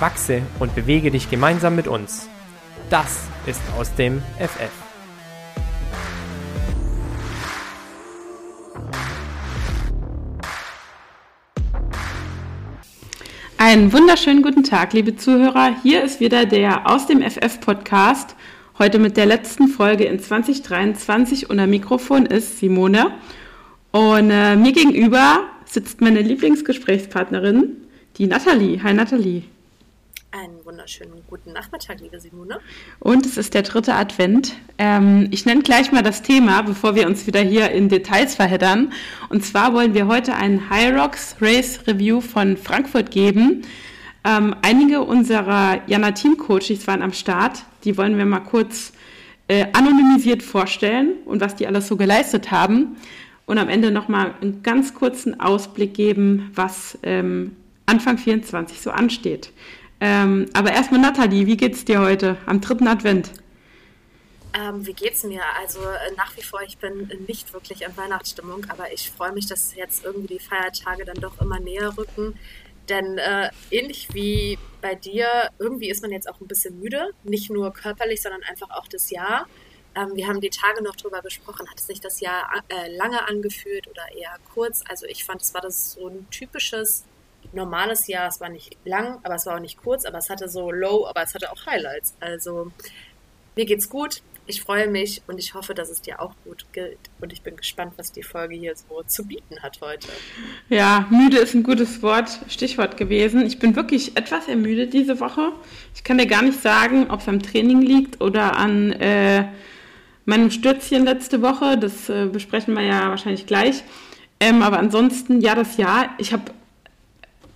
Wachse und bewege dich gemeinsam mit uns. Das ist aus dem FF. Einen wunderschönen guten Tag, liebe Zuhörer. Hier ist wieder der Aus dem FF Podcast. Heute mit der letzten Folge in 2023 und am Mikrofon ist Simone. Und äh, mir gegenüber sitzt meine Lieblingsgesprächspartnerin, die Nathalie. Hi Nathalie. Einen wunderschönen guten Nachmittag, liebe Simone. Und es ist der dritte Advent. Ähm, ich nenne gleich mal das Thema, bevor wir uns wieder hier in Details verheddern. Und zwar wollen wir heute einen High Rocks Race Review von Frankfurt geben. Ähm, einige unserer Jana Team Coaches waren am Start. Die wollen wir mal kurz äh, anonymisiert vorstellen und was die alles so geleistet haben. Und am Ende nochmal einen ganz kurzen Ausblick geben, was ähm, Anfang 24 so ansteht. Ähm, aber erstmal Nathalie, wie geht's dir heute am dritten Advent? Ähm, wie geht's mir? Also äh, nach wie vor, ich bin nicht wirklich in Weihnachtsstimmung, aber ich freue mich, dass jetzt irgendwie die Feiertage dann doch immer näher rücken. Denn äh, ähnlich wie bei dir, irgendwie ist man jetzt auch ein bisschen müde, nicht nur körperlich, sondern einfach auch das Jahr. Ähm, wir haben die Tage noch drüber gesprochen, hat sich das Jahr äh, lange angefühlt oder eher kurz? Also ich fand, es war das so ein typisches normales Jahr. Es war nicht lang, aber es war auch nicht kurz, aber es hatte so Low, aber es hatte auch Highlights. Also mir geht's gut. Ich freue mich und ich hoffe, dass es dir auch gut gilt. Und ich bin gespannt, was die Folge hier so zu bieten hat heute. Ja, müde ist ein gutes Wort, Stichwort gewesen. Ich bin wirklich etwas ermüdet diese Woche. Ich kann dir gar nicht sagen, ob es am Training liegt oder an äh, meinem Stürzchen letzte Woche. Das äh, besprechen wir ja wahrscheinlich gleich. Ähm, aber ansonsten, ja, das Jahr. Ich habe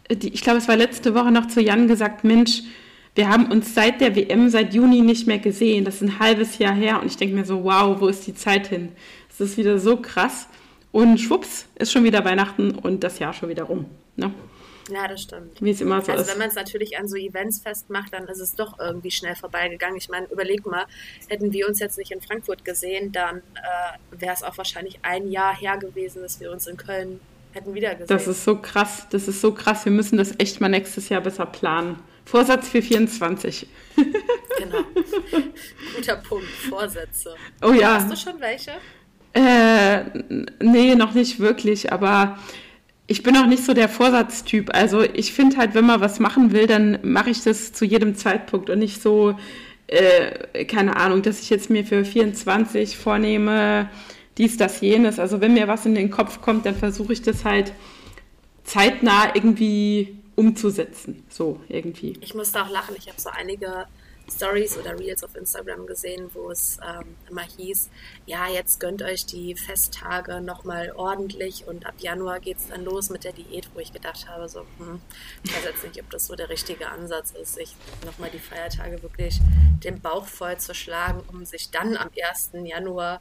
ich glaube, es war letzte Woche noch zu Jan gesagt, Mensch, wir haben uns seit der WM, seit Juni nicht mehr gesehen. Das ist ein halbes Jahr her und ich denke mir so, wow, wo ist die Zeit hin? Es ist wieder so krass. Und schwupps, ist schon wieder Weihnachten und das Jahr schon wieder rum. Ne? Ja, das stimmt. Wie es immer so also ist. wenn man es natürlich an so Events festmacht, dann ist es doch irgendwie schnell vorbeigegangen. Ich meine, überleg mal, hätten wir uns jetzt nicht in Frankfurt gesehen, dann äh, wäre es auch wahrscheinlich ein Jahr her gewesen, dass wir uns in Köln hätten wieder gesehen. Das ist so krass, das ist so krass. Wir müssen das echt mal nächstes Jahr besser planen. Vorsatz für 24. genau. Guter Punkt, Vorsätze. Oh ja. Hast du schon welche? Äh, nee, noch nicht wirklich, aber ich bin auch nicht so der Vorsatztyp. Also ich finde halt, wenn man was machen will, dann mache ich das zu jedem Zeitpunkt und nicht so, äh, keine Ahnung, dass ich jetzt mir für 24 vornehme, dies, das, jenes. Also wenn mir was in den Kopf kommt, dann versuche ich das halt zeitnah irgendwie umzusetzen. So irgendwie. Ich musste auch lachen. Ich habe so einige Stories oder Reels auf Instagram gesehen, wo es ähm, immer hieß, ja, jetzt gönnt euch die Festtage nochmal ordentlich und ab Januar geht es dann los mit der Diät, wo ich gedacht habe, so, hm, ich weiß jetzt nicht, ob das so der richtige Ansatz ist, sich nochmal die Feiertage wirklich den Bauch voll zu schlagen, um sich dann am 1. Januar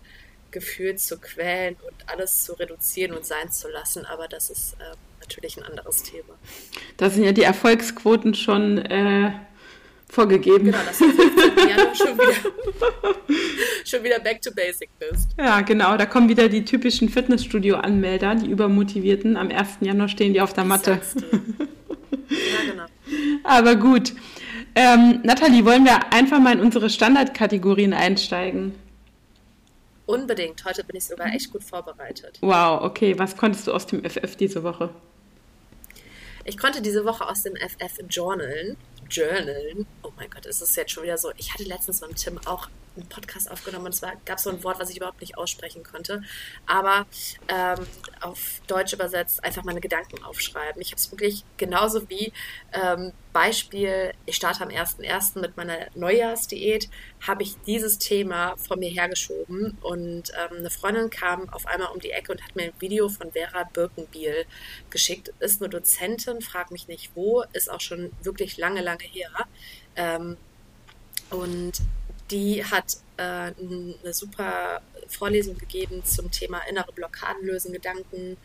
gefühlt zu quälen und alles zu reduzieren und sein zu lassen. Aber das ist äh, natürlich ein anderes Thema. Da sind ja die Erfolgsquoten schon äh, vorgegeben. Genau, das heißt, ja schon wieder, schon wieder back to basic bist. Ja, genau. Da kommen wieder die typischen Fitnessstudio-Anmelder, die übermotivierten. Am 1. Januar stehen die auf der Matte. ja, genau. Aber gut. Ähm, Nathalie, wollen wir einfach mal in unsere Standardkategorien einsteigen? Unbedingt. Heute bin ich sogar echt gut vorbereitet. Wow, okay. Was konntest du aus dem FF diese Woche? Ich konnte diese Woche aus dem FF journalen. Journalen. Oh mein Gott, ist es jetzt schon wieder so. Ich hatte letztens mit Tim auch einen Podcast aufgenommen und es gab so ein Wort, was ich überhaupt nicht aussprechen konnte. Aber ähm, auf Deutsch übersetzt einfach meine Gedanken aufschreiben. Ich habe es wirklich genauso wie ähm, Beispiel, ich starte am 1.1. mit meiner Neujahrsdiät, habe ich dieses Thema vor mir hergeschoben und ähm, eine Freundin kam auf einmal um die Ecke und hat mir ein Video von Vera Birkenbiel geschickt. Ist eine Dozentin, frag mich nicht wo, ist auch schon wirklich lange, lange her. Ähm, Und die hat äh, eine super Vorlesung gegeben zum Thema innere Blockaden lösen, Gedanken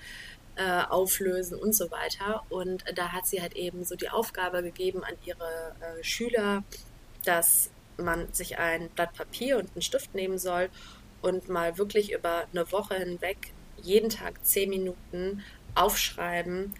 äh, auflösen und so weiter. Und da hat sie halt eben so die Aufgabe gegeben an ihre äh, Schüler, dass man sich ein Blatt Papier und einen Stift nehmen soll und mal wirklich über eine Woche hinweg jeden Tag zehn Minuten aufschreiben,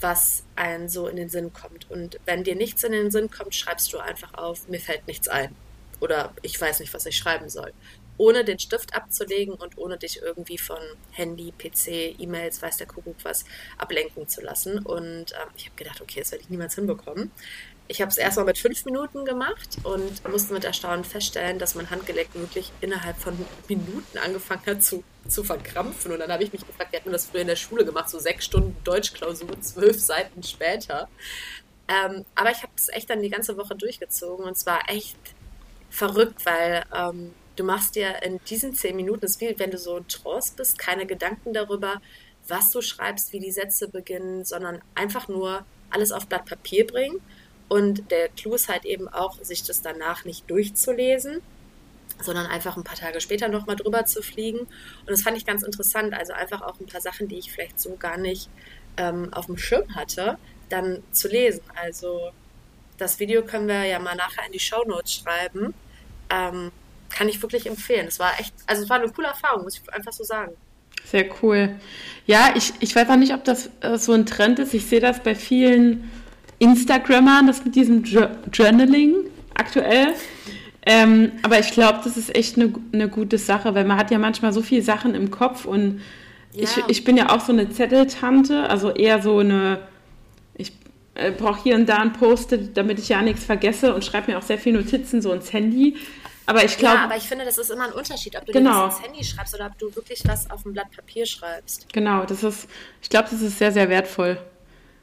was einem so in den Sinn kommt. Und wenn dir nichts in den Sinn kommt, schreibst du einfach auf, mir fällt nichts ein. Oder ich weiß nicht, was ich schreiben soll. Ohne den Stift abzulegen und ohne dich irgendwie von Handy, PC, E-Mails, weiß der Kuckuck was, ablenken zu lassen. Und ähm, ich habe gedacht, okay, das werde ich niemals hinbekommen. Ich habe es erstmal mit fünf Minuten gemacht und musste mit Erstaunen feststellen, dass mein Handgelenk wirklich innerhalb von Minuten angefangen hat zu, zu verkrampfen. Und dann habe ich mich gefragt, wir hatten das früher in der Schule gemacht, so sechs Stunden Deutschklausur, zwölf Seiten später. Ähm, aber ich habe es echt dann die ganze Woche durchgezogen und es war echt verrückt, weil ähm, du machst dir in diesen zehn Minuten, es ist wie wenn du so in Trance bist, keine Gedanken darüber, was du schreibst, wie die Sätze beginnen, sondern einfach nur alles auf Blatt Papier bringen und der Clou ist halt eben auch, sich das danach nicht durchzulesen, sondern einfach ein paar Tage später nochmal drüber zu fliegen. Und das fand ich ganz interessant. Also einfach auch ein paar Sachen, die ich vielleicht so gar nicht ähm, auf dem Schirm hatte, dann zu lesen. Also das Video können wir ja mal nachher in die Show Notes schreiben. Ähm, kann ich wirklich empfehlen. Es war echt, also es war eine coole Erfahrung, muss ich einfach so sagen. Sehr cool. Ja, ich, ich weiß auch nicht, ob das äh, so ein Trend ist. Ich sehe das bei vielen Instagrammern, das mit diesem Journaling aktuell. Ähm, aber ich glaube, das ist echt eine, eine gute Sache, weil man hat ja manchmal so viele Sachen im Kopf und ja. ich, ich bin ja auch so eine Zetteltante, also eher so eine, ich äh, brauche hier und da ein Post-it, damit ich ja nichts vergesse und schreibe mir auch sehr viele Notizen so ins Handy. Aber ich glaube. Ja, aber ich finde, das ist immer ein Unterschied, ob du genau. ins Handy schreibst oder ob du wirklich was auf ein Blatt Papier schreibst. Genau, das ist, ich glaube, das ist sehr, sehr wertvoll.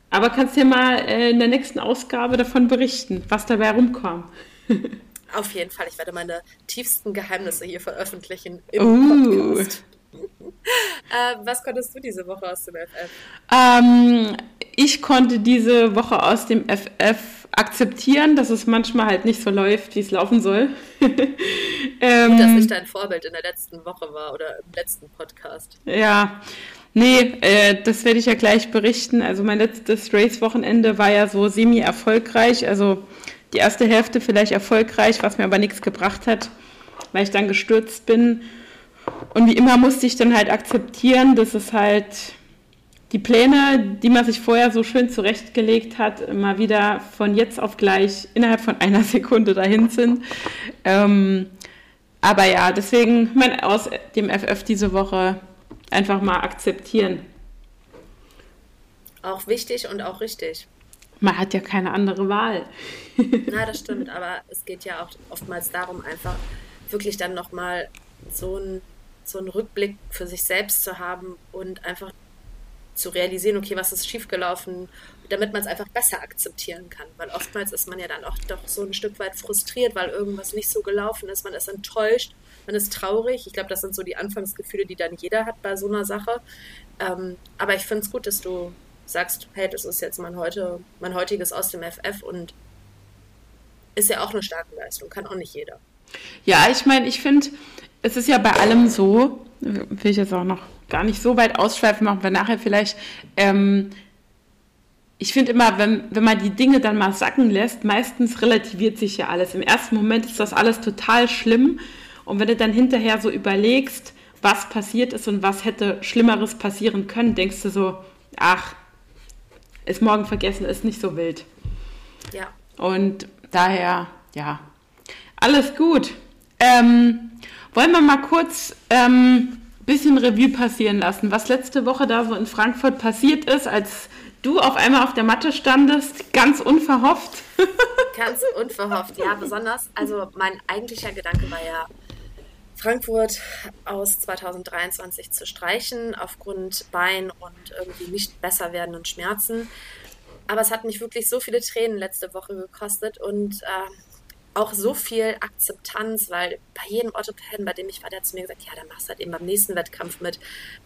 Aber kannst ja mal äh, in der nächsten Ausgabe davon berichten, was dabei rumkam. Auf jeden Fall. Ich werde meine tiefsten Geheimnisse hier veröffentlichen im uh. Podcast. äh, was konntest du diese Woche aus dem FF? Ähm, ich konnte diese Woche aus dem FF akzeptieren, dass es manchmal halt nicht so läuft, wie es laufen soll. ähm, dass ich dein Vorbild in der letzten Woche war oder im letzten Podcast. Ja, Nee, äh, das werde ich ja gleich berichten. Also mein letztes Race-Wochenende war ja so semi-erfolgreich. Also die erste Hälfte vielleicht erfolgreich, was mir aber nichts gebracht hat, weil ich dann gestürzt bin. Und wie immer musste ich dann halt akzeptieren, dass es halt die Pläne, die man sich vorher so schön zurechtgelegt hat, immer wieder von jetzt auf gleich innerhalb von einer Sekunde dahin sind. Ähm, aber ja, deswegen mein aus dem FF diese Woche einfach mal akzeptieren. Auch wichtig und auch richtig. Man hat ja keine andere Wahl. Na, das stimmt, aber es geht ja auch oftmals darum, einfach wirklich dann nochmal so einen so einen Rückblick für sich selbst zu haben und einfach zu realisieren, okay, was ist schiefgelaufen, damit man es einfach besser akzeptieren kann. Weil oftmals ist man ja dann auch doch so ein Stück weit frustriert, weil irgendwas nicht so gelaufen ist, man ist enttäuscht man ist traurig. Ich glaube, das sind so die Anfangsgefühle, die dann jeder hat bei so einer Sache. Ähm, aber ich finde es gut, dass du sagst, hey, das ist jetzt mein, heute, mein heutiges aus dem FF und ist ja auch eine starke Leistung, kann auch nicht jeder. Ja, ich meine, ich finde, es ist ja bei allem so, will ich jetzt auch noch gar nicht so weit ausschweifen, machen wir nachher vielleicht. Ähm, ich finde immer, wenn, wenn man die Dinge dann mal sacken lässt, meistens relativiert sich ja alles. Im ersten Moment ist das alles total schlimm und wenn du dann hinterher so überlegst, was passiert ist und was hätte Schlimmeres passieren können, denkst du so, ach, ist morgen vergessen, ist nicht so wild. Ja. Und daher, ja, alles gut. Ähm, wollen wir mal kurz ähm, bisschen Revue passieren lassen, was letzte Woche da so in Frankfurt passiert ist, als du auf einmal auf der Matte standest, ganz unverhofft. ganz unverhofft, ja, besonders. Also mein eigentlicher Gedanke war ja, Frankfurt aus 2023 zu streichen aufgrund Bein und irgendwie nicht besser werdenden Schmerzen. Aber es hat mich wirklich so viele Tränen letzte Woche gekostet und äh, auch so viel Akzeptanz, weil bei jedem Orthopäden, bei dem ich war, der hat zu mir gesagt, ja, dann machst du halt eben beim nächsten Wettkampf mit.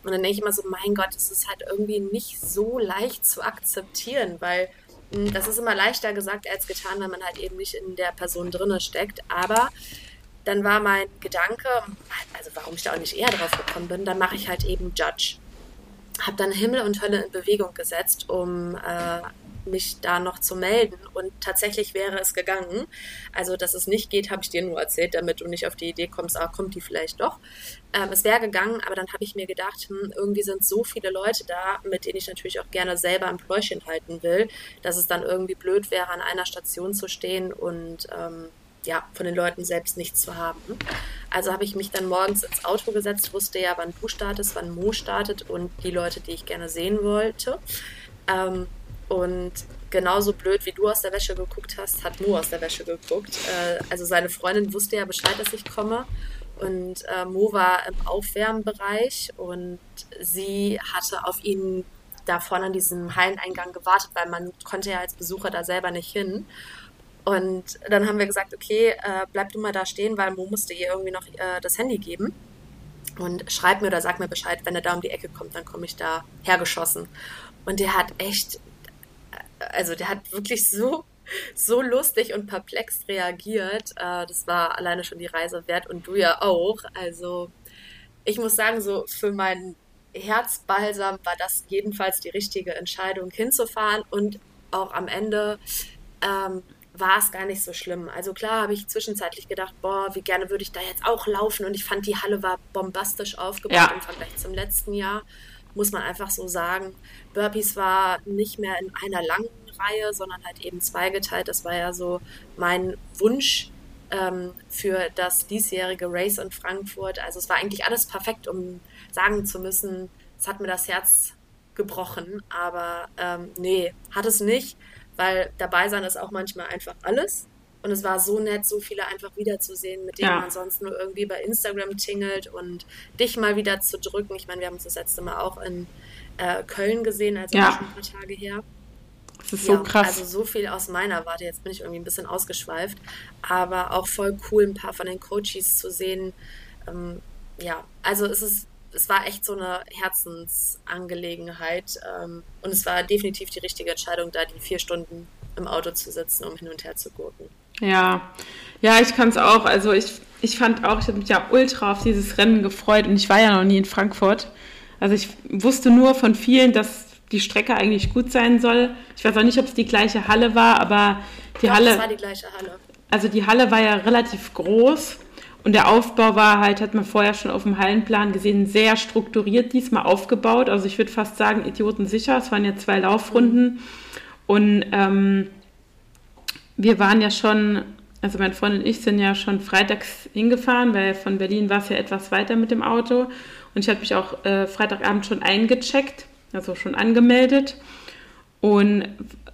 Und dann denke ich immer so, mein Gott, es ist halt irgendwie nicht so leicht zu akzeptieren, weil hm, das ist immer leichter gesagt als getan, wenn man halt eben nicht in der Person drinne steckt. Aber dann war mein Gedanke, also warum ich da auch nicht eher drauf gekommen bin, dann mache ich halt eben Judge. Habe dann Himmel und Hölle in Bewegung gesetzt, um äh, mich da noch zu melden. Und tatsächlich wäre es gegangen. Also, dass es nicht geht, habe ich dir nur erzählt, damit du nicht auf die Idee kommst, ah, kommt die vielleicht doch. Ähm, es wäre gegangen, aber dann habe ich mir gedacht, hm, irgendwie sind so viele Leute da, mit denen ich natürlich auch gerne selber ein Pläuschen halten will, dass es dann irgendwie blöd wäre, an einer Station zu stehen und ähm, ja, von den Leuten selbst nichts zu haben. Also habe ich mich dann morgens ins Auto gesetzt, wusste ja, wann du startest, wann Mo startet und die Leute, die ich gerne sehen wollte. Ähm, und genauso blöd wie du aus der Wäsche geguckt hast, hat Mo aus der Wäsche geguckt. Äh, also seine Freundin wusste ja Bescheid, dass ich komme. Und äh, Mo war im Aufwärmbereich und sie hatte auf ihn da vorne an diesem Halleneingang gewartet, weil man konnte ja als Besucher da selber nicht hin. Und dann haben wir gesagt, okay, äh, bleib du mal da stehen, weil Mo musste ihr irgendwie noch äh, das Handy geben. Und schreib mir oder sag mir Bescheid, wenn er da um die Ecke kommt, dann komme ich da hergeschossen. Und der hat echt also der hat wirklich so, so lustig und perplex reagiert. Äh, das war alleine schon die Reise wert und du ja auch. Also ich muss sagen, so für meinen Herzbalsam war das jedenfalls die richtige Entscheidung hinzufahren und auch am Ende ähm, war es gar nicht so schlimm. Also klar habe ich zwischenzeitlich gedacht, boah, wie gerne würde ich da jetzt auch laufen und ich fand, die Halle war bombastisch aufgebaut ja. im Vergleich zum letzten Jahr muss man einfach so sagen. Burpees war nicht mehr in einer langen Reihe, sondern halt eben zweigeteilt. Das war ja so mein Wunsch ähm, für das diesjährige Race in Frankfurt. Also es war eigentlich alles perfekt, um sagen zu müssen, es hat mir das Herz gebrochen. Aber ähm, nee, hat es nicht, weil dabei sein ist auch manchmal einfach alles. Und es war so nett, so viele einfach wiederzusehen, mit denen ja. man sonst nur irgendwie bei Instagram tingelt und dich mal wieder zu drücken. Ich meine, wir haben uns das letzte Mal auch in äh, Köln gesehen, also ja. schon ein paar Tage her. Das ist so ja, krass. Also so viel aus meiner Warte. Jetzt bin ich irgendwie ein bisschen ausgeschweift. Aber auch voll cool, ein paar von den Coaches zu sehen. Ähm, ja, also es ist es war echt so eine Herzensangelegenheit. Ähm, und es war definitiv die richtige Entscheidung, da die vier Stunden im Auto zu sitzen, um hin und her zu gurken. Ja, ja, ich kann es auch. Also ich, ich fand auch, ich habe mich ja ultra auf dieses Rennen gefreut und ich war ja noch nie in Frankfurt. Also ich wusste nur von vielen, dass die Strecke eigentlich gut sein soll. Ich weiß auch nicht, ob es die gleiche Halle war, aber die Doch, Halle. Es war die gleiche Halle. Also die Halle war ja relativ groß und der Aufbau war halt, hat man vorher schon auf dem Hallenplan gesehen, sehr strukturiert diesmal aufgebaut. Also ich würde fast sagen, Idioten sicher. Es waren ja zwei Laufrunden. Und ähm, wir waren ja schon, also mein Freund und ich sind ja schon freitags hingefahren, weil von Berlin war es ja etwas weiter mit dem Auto. Und ich habe mich auch äh, Freitagabend schon eingecheckt, also schon angemeldet. Und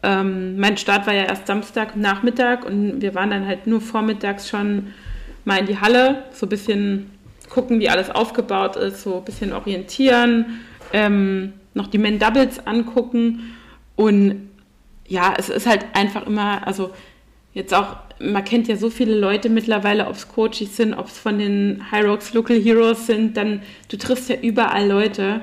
ähm, mein Start war ja erst Samstag Nachmittag und wir waren dann halt nur vormittags schon mal in die Halle, so ein bisschen gucken, wie alles aufgebaut ist, so ein bisschen orientieren, ähm, noch die Men Doubles angucken und ja, es ist halt einfach immer, also jetzt auch, man kennt ja so viele Leute mittlerweile, ob es Coaches sind, ob es von den High Rocks Local Heroes sind, dann du triffst ja überall Leute.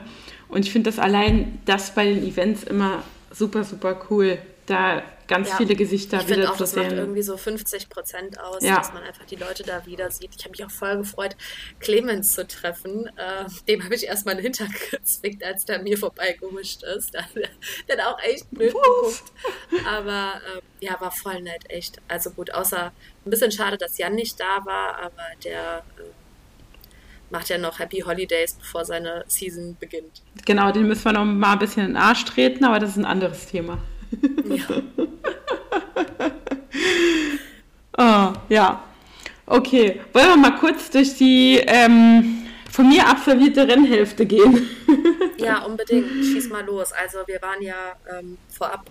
Und ich finde das allein, das bei den Events immer super, super cool da ganz ja. viele Gesichter ich wieder auch, zu sehen. Das macht irgendwie so 50 Prozent aus, ja. dass man einfach die Leute da wieder sieht. Ich habe mich auch voll gefreut, Clemens zu treffen. Äh, dem habe ich erstmal einen Hintern gezwickt, als der mir vorbeigemischt ist. Der, der hat auch echt blöd geguckt. Aber äh, ja, war voll nett, echt. Also gut, außer ein bisschen schade, dass Jan nicht da war, aber der äh, macht ja noch Happy Holidays, bevor seine Season beginnt. Genau, den müssen wir noch mal ein bisschen in den Arsch treten, aber das ist ein anderes Thema. Ja. oh, ja. Okay, wollen wir mal kurz durch die ähm, von mir absolvierte Rennhälfte gehen? ja, unbedingt. Schieß mal los. Also wir waren ja ähm, vorab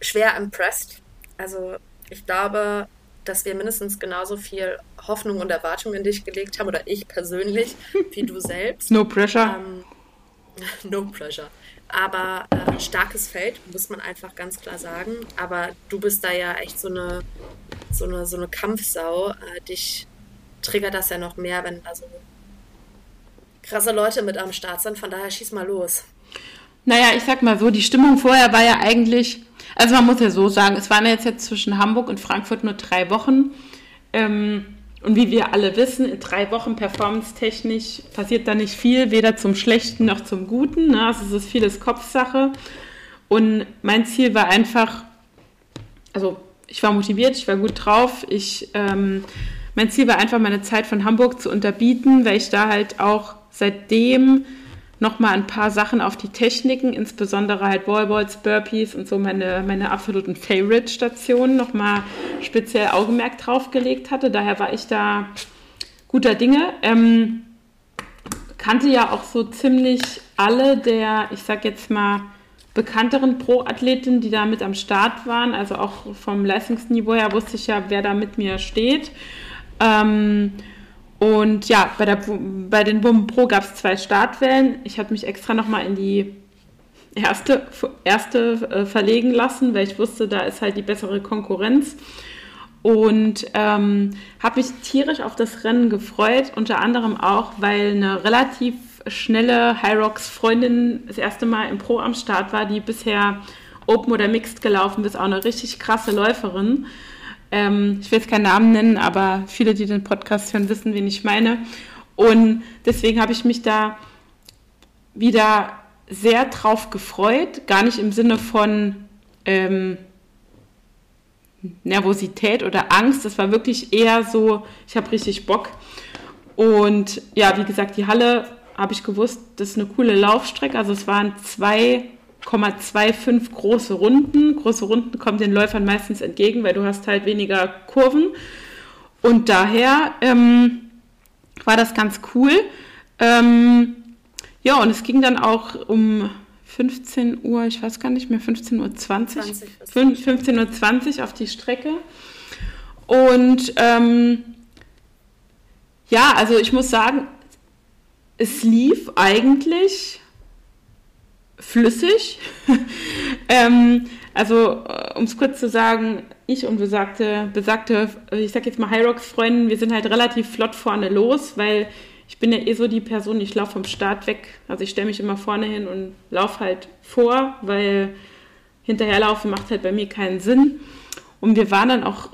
schwer impressed. Also ich glaube, dass wir mindestens genauso viel Hoffnung und Erwartung in dich gelegt haben, oder ich persönlich, wie du selbst. No pressure. Ähm, no pressure. Aber äh, starkes Feld, muss man einfach ganz klar sagen. Aber du bist da ja echt so eine, so eine, so eine Kampfsau. Äh, dich triggert das ja noch mehr, wenn da so krasse Leute mit am Start sind. Von daher schieß mal los. Naja, ich sag mal so, die Stimmung vorher war ja eigentlich, also man muss ja so sagen, es waren jetzt, jetzt zwischen Hamburg und Frankfurt nur drei Wochen. Ähm, und wie wir alle wissen, in drei Wochen performance-technisch passiert da nicht viel, weder zum Schlechten noch zum Guten. Ne? Also es ist vieles Kopfsache. Und mein Ziel war einfach, also ich war motiviert, ich war gut drauf. Ich, ähm, mein Ziel war einfach, meine Zeit von Hamburg zu unterbieten, weil ich da halt auch seitdem nochmal ein paar Sachen auf die Techniken, insbesondere halt Wallballs, Burpees und so meine, meine absoluten Favorite-Stationen nochmal speziell Augenmerk draufgelegt hatte. Daher war ich da guter Dinge. Ähm, kannte ja auch so ziemlich alle der, ich sag jetzt mal, bekannteren Pro-Athleten, die da mit am Start waren. Also auch vom Leistungsniveau her wusste ich ja, wer da mit mir steht. Ähm, und ja, bei, der, bei den Bum Pro gab es zwei Startwellen. Ich habe mich extra nochmal in die erste, erste äh, verlegen lassen, weil ich wusste, da ist halt die bessere Konkurrenz. Und ähm, habe mich tierisch auf das Rennen gefreut, unter anderem auch, weil eine relativ schnelle High Rocks Freundin das erste Mal im Pro am Start war, die bisher Open oder Mixed gelaufen ist, auch eine richtig krasse Läuferin. Ähm, ich will jetzt keinen Namen nennen, aber viele, die den Podcast hören, wissen, wen ich meine. Und deswegen habe ich mich da wieder sehr drauf gefreut. Gar nicht im Sinne von ähm, Nervosität oder Angst. Das war wirklich eher so, ich habe richtig Bock. Und ja, wie gesagt, die Halle habe ich gewusst, das ist eine coole Laufstrecke. Also es waren zwei 0,25 große Runden. Große Runden kommen den Läufern meistens entgegen, weil du hast halt weniger Kurven. Und daher ähm, war das ganz cool. Ähm, ja, und es ging dann auch um 15 Uhr, ich weiß gar nicht mehr, 15.20 Uhr 20, 15.20 Uhr auf die Strecke. Und ähm, ja, also ich muss sagen, es lief eigentlich flüssig. ähm, also, äh, um es kurz zu sagen, ich und besagte, besagte ich sag jetzt mal Hyrox-Freundin, wir sind halt relativ flott vorne los, weil ich bin ja eh so die Person, ich laufe vom Start weg. Also ich stelle mich immer vorne hin und laufe halt vor, weil hinterherlaufen macht halt bei mir keinen Sinn. Und wir waren dann auch,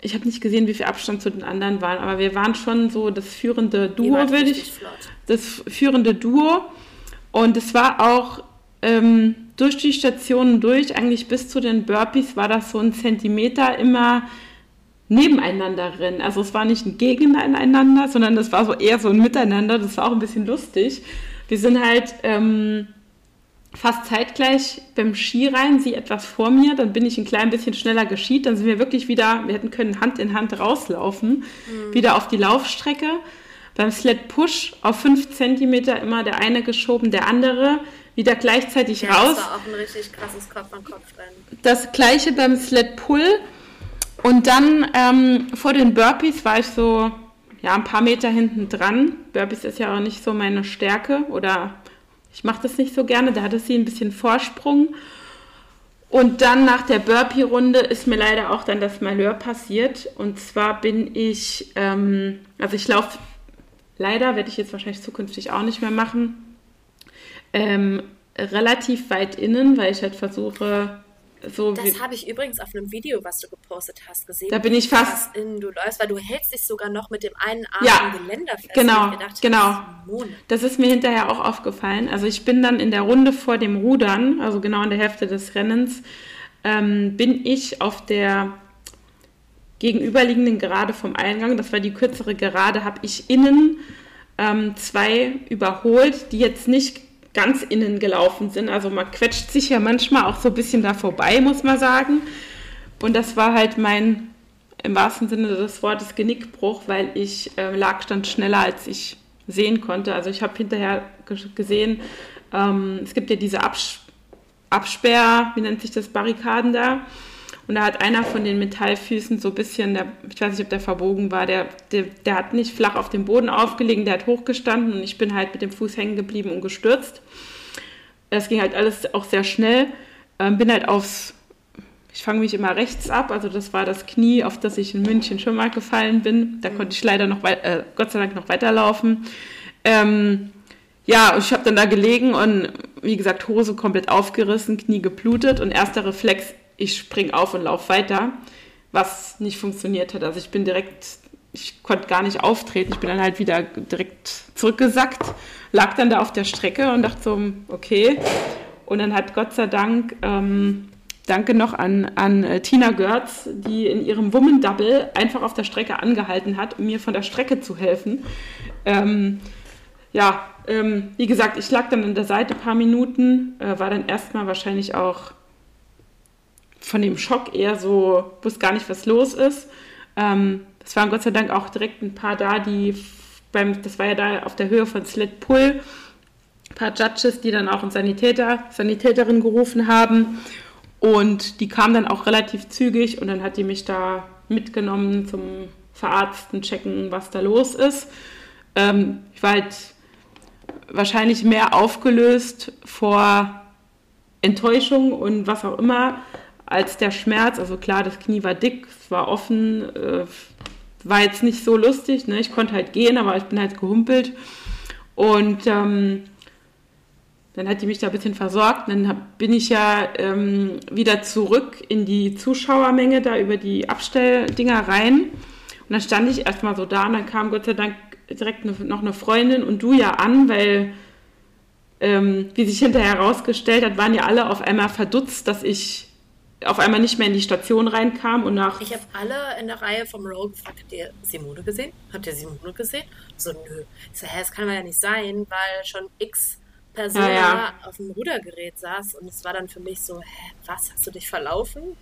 ich habe nicht gesehen, wie viel Abstand zu den anderen waren, aber wir waren schon so das führende Duo, würde ich. Flott. Das führende Duo. Und es war auch ähm, durch die Stationen durch, eigentlich bis zu den Burpees, war das so ein Zentimeter immer nebeneinander rennen. Also es war nicht ein Gegeneinander, sondern das war so eher so ein Miteinander. Das war auch ein bisschen lustig. Wir sind halt ähm, fast zeitgleich beim Skirein, sie etwas vor mir, dann bin ich ein klein bisschen schneller geschied, dann sind wir wirklich wieder, wir hätten können Hand in Hand rauslaufen, mhm. wieder auf die Laufstrecke beim Sled Push auf 5 cm immer der eine geschoben, der andere wieder gleichzeitig ja, raus. Das war auch ein richtig krasses Kopf-an-Kopf-Rennen. Das gleiche beim Sled Pull. Und dann ähm, vor den Burpees war ich so ja, ein paar Meter hinten dran. Burpees ist ja auch nicht so meine Stärke oder ich mache das nicht so gerne. Da hatte sie ein bisschen Vorsprung. Und dann nach der Burpee-Runde ist mir leider auch dann das Malheur passiert. Und zwar bin ich, ähm, also ich laufe leider werde ich jetzt wahrscheinlich zukünftig auch nicht mehr machen, ähm, relativ weit innen, weil ich halt versuche, so. Das habe ich übrigens auf einem Video, was du gepostet hast, gesehen. Da bin ich fast. Innen du läufst, weil du hältst dich sogar noch mit dem einen Arm ja, im Geländer fest. Genau, gedacht, genau. Das ist mir hinterher auch aufgefallen. Also ich bin dann in der Runde vor dem Rudern, also genau in der Hälfte des Rennens, ähm, bin ich auf der gegenüberliegenden Gerade vom Eingang, das war die kürzere Gerade, habe ich innen ähm, zwei überholt, die jetzt nicht ganz innen gelaufen sind. Also man quetscht sich ja manchmal auch so ein bisschen da vorbei, muss man sagen. Und das war halt mein, im wahrsten Sinne des Wortes, Genickbruch, weil ich äh, lag stand schneller, als ich sehen konnte. Also ich habe hinterher gesehen, ähm, es gibt ja diese Abs Absperr, wie nennt sich das, Barrikaden da. Und da hat einer von den Metallfüßen so ein bisschen, der, ich weiß nicht, ob der verbogen war, der, der, der hat nicht flach auf dem Boden aufgelegen, der hat hochgestanden und ich bin halt mit dem Fuß hängen geblieben und gestürzt. Es ging halt alles auch sehr schnell. Ähm, bin halt aufs, ich fange mich immer rechts ab, also das war das Knie, auf das ich in München schon mal gefallen bin. Da konnte ich leider noch, äh, Gott sei Dank noch weiterlaufen. Ähm, ja, ich habe dann da gelegen und wie gesagt, Hose komplett aufgerissen, Knie geblutet und erster Reflex, ich spring auf und lauf weiter, was nicht funktioniert hat. Also ich bin direkt, ich konnte gar nicht auftreten, ich bin dann halt wieder direkt zurückgesackt, lag dann da auf der Strecke und dachte so, okay. Und dann hat Gott sei Dank, ähm, danke noch an, an äh, Tina Görz, die in ihrem Woman Double einfach auf der Strecke angehalten hat, um mir von der Strecke zu helfen. Ähm, ja, ähm, wie gesagt, ich lag dann an der Seite ein paar Minuten, äh, war dann erstmal wahrscheinlich auch von dem Schock eher so, wusste gar nicht, was los ist. Ähm, es waren Gott sei Dank auch direkt ein paar da, die beim, das war ja da auf der Höhe von Slit Pull, ein paar Judges, die dann auch einen Sanitäter, Sanitäterin gerufen haben. Und die kam dann auch relativ zügig und dann hat die mich da mitgenommen zum Verarzten, checken, was da los ist. Ähm, ich war halt wahrscheinlich mehr aufgelöst vor Enttäuschung und was auch immer als der Schmerz. Also klar, das Knie war dick, es war offen, äh, war jetzt nicht so lustig. Ne? Ich konnte halt gehen, aber ich bin halt gehumpelt. Und ähm, dann hat die mich da ein bisschen versorgt. Dann hab, bin ich ja ähm, wieder zurück in die Zuschauermenge da über die Abstelldinger rein. Und dann stand ich erstmal so da und dann kam Gott sei Dank direkt noch eine Freundin und du ja an, weil, ähm, wie sich hinterher herausgestellt hat, waren ja alle auf einmal verdutzt, dass ich auf einmal nicht mehr in die Station reinkam und nach. Ich habe alle in der Reihe vom Rogue gefragt, habt ihr Simone gesehen? Habt ihr Simone gesehen? So, nö. Ich so, hä, das kann man ja nicht sein, weil schon x Person ja, ja. auf dem Rudergerät saß und es war dann für mich so, hä, was, hast du dich verlaufen?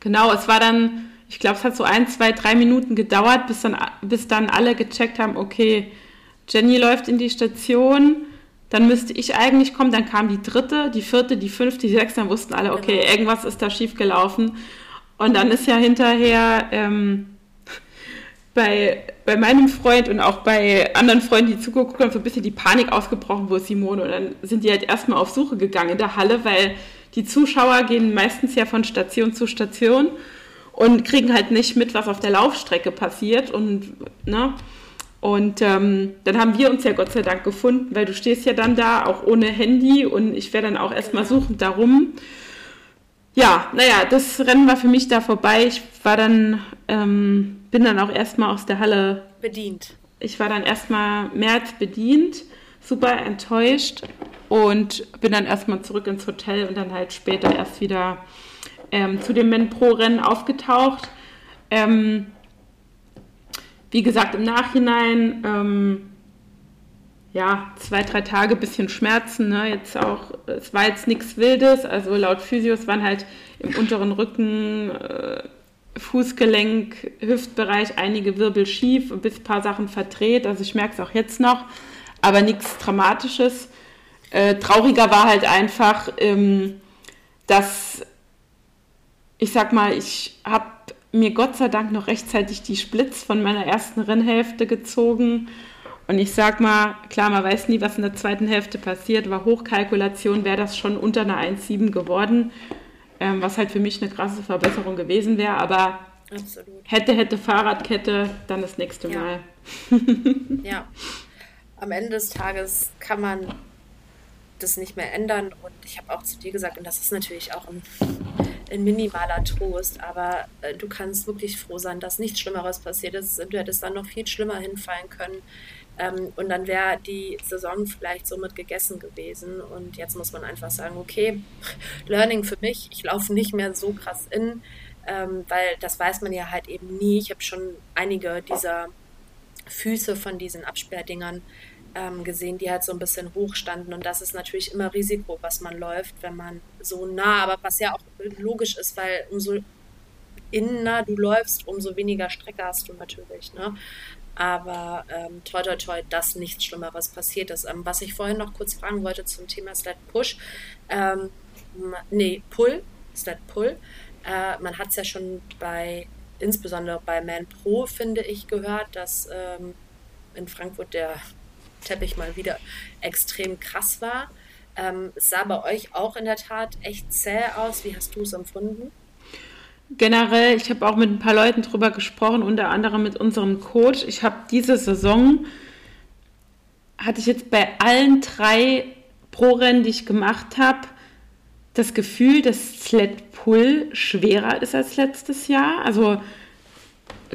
Genau, es war dann, ich glaube, es hat so ein, zwei, drei Minuten gedauert, bis dann, bis dann alle gecheckt haben, okay, Jenny läuft in die Station, dann müsste ich eigentlich kommen, dann kam die dritte, die vierte, die fünfte, die sechste, dann wussten alle, okay, genau. irgendwas ist da schief gelaufen. Und dann ist ja hinterher ähm, bei, bei meinem Freund und auch bei anderen Freunden, die zugeguckt haben, so ein bisschen die Panik ausgebrochen, wo ist Simone? Und dann sind die halt erstmal auf Suche gegangen in der Halle, weil die Zuschauer gehen meistens ja von Station zu Station und kriegen halt nicht mit, was auf der Laufstrecke passiert. Und, ne? Und ähm, dann haben wir uns ja Gott sei Dank gefunden, weil du stehst ja dann da auch ohne Handy und ich wäre dann auch erstmal suchend darum. Ja, naja, das Rennen war für mich da vorbei. Ich war dann, ähm, bin dann auch erstmal aus der Halle bedient. Ich war dann erstmal mehr als bedient, super enttäuscht und bin dann erstmal zurück ins Hotel und dann halt später erst wieder ähm, zu dem Men Pro Rennen aufgetaucht. Ähm, wie gesagt, im Nachhinein, ähm, ja, zwei, drei Tage bisschen Schmerzen, ne? jetzt auch, es war jetzt nichts Wildes, also laut Physios waren halt im unteren Rücken, äh, Fußgelenk, Hüftbereich einige Wirbel schief bis ein paar Sachen verdreht, also ich merke es auch jetzt noch, aber nichts Dramatisches. Äh, trauriger war halt einfach, ähm, dass ich sag mal, ich habe mir Gott sei Dank noch rechtzeitig die Splits von meiner ersten Rennhälfte gezogen. Und ich sag mal, klar, man weiß nie, was in der zweiten Hälfte passiert, war Hochkalkulation, wäre das schon unter einer 1,7 geworden, ähm, was halt für mich eine krasse Verbesserung gewesen wäre. Aber Absolut. hätte, hätte Fahrradkette, dann das nächste ja. Mal. ja. Am Ende des Tages kann man das nicht mehr ändern. Und ich habe auch zu dir gesagt, und das ist natürlich auch ein, ein minimaler Trost, aber äh, du kannst wirklich froh sein, dass nichts Schlimmeres passiert ist. Du hättest dann noch viel schlimmer hinfallen können. Ähm, und dann wäre die Saison vielleicht somit gegessen gewesen. Und jetzt muss man einfach sagen, okay, Learning für mich, ich laufe nicht mehr so krass in, ähm, weil das weiß man ja halt eben nie. Ich habe schon einige dieser Füße von diesen Absperrdingern ähm, gesehen, die halt so ein bisschen hoch standen. Und das ist natürlich immer Risiko, was man läuft, wenn man so nah, aber was ja auch logisch ist, weil umso inner du läufst, umso weniger Strecke hast du natürlich. Ne? Aber ähm, toi, toi, toi, dass nichts Schlimmeres passiert ist. Ähm, was ich vorhin noch kurz fragen wollte zum Thema Sled Push, ähm, nee, Pull, Sled Pull. Äh, man hat es ja schon bei, insbesondere bei Man Pro, finde ich, gehört, dass ähm, in Frankfurt der Teppich mal wieder extrem krass war. Ähm, es sah bei euch auch in der Tat echt zäh aus. Wie hast du es empfunden? Generell, ich habe auch mit ein paar Leuten drüber gesprochen, unter anderem mit unserem Coach. Ich habe diese Saison, hatte ich jetzt bei allen drei Pro-Rennen, die ich gemacht habe, das Gefühl, dass Sled Pull schwerer ist als letztes Jahr. Also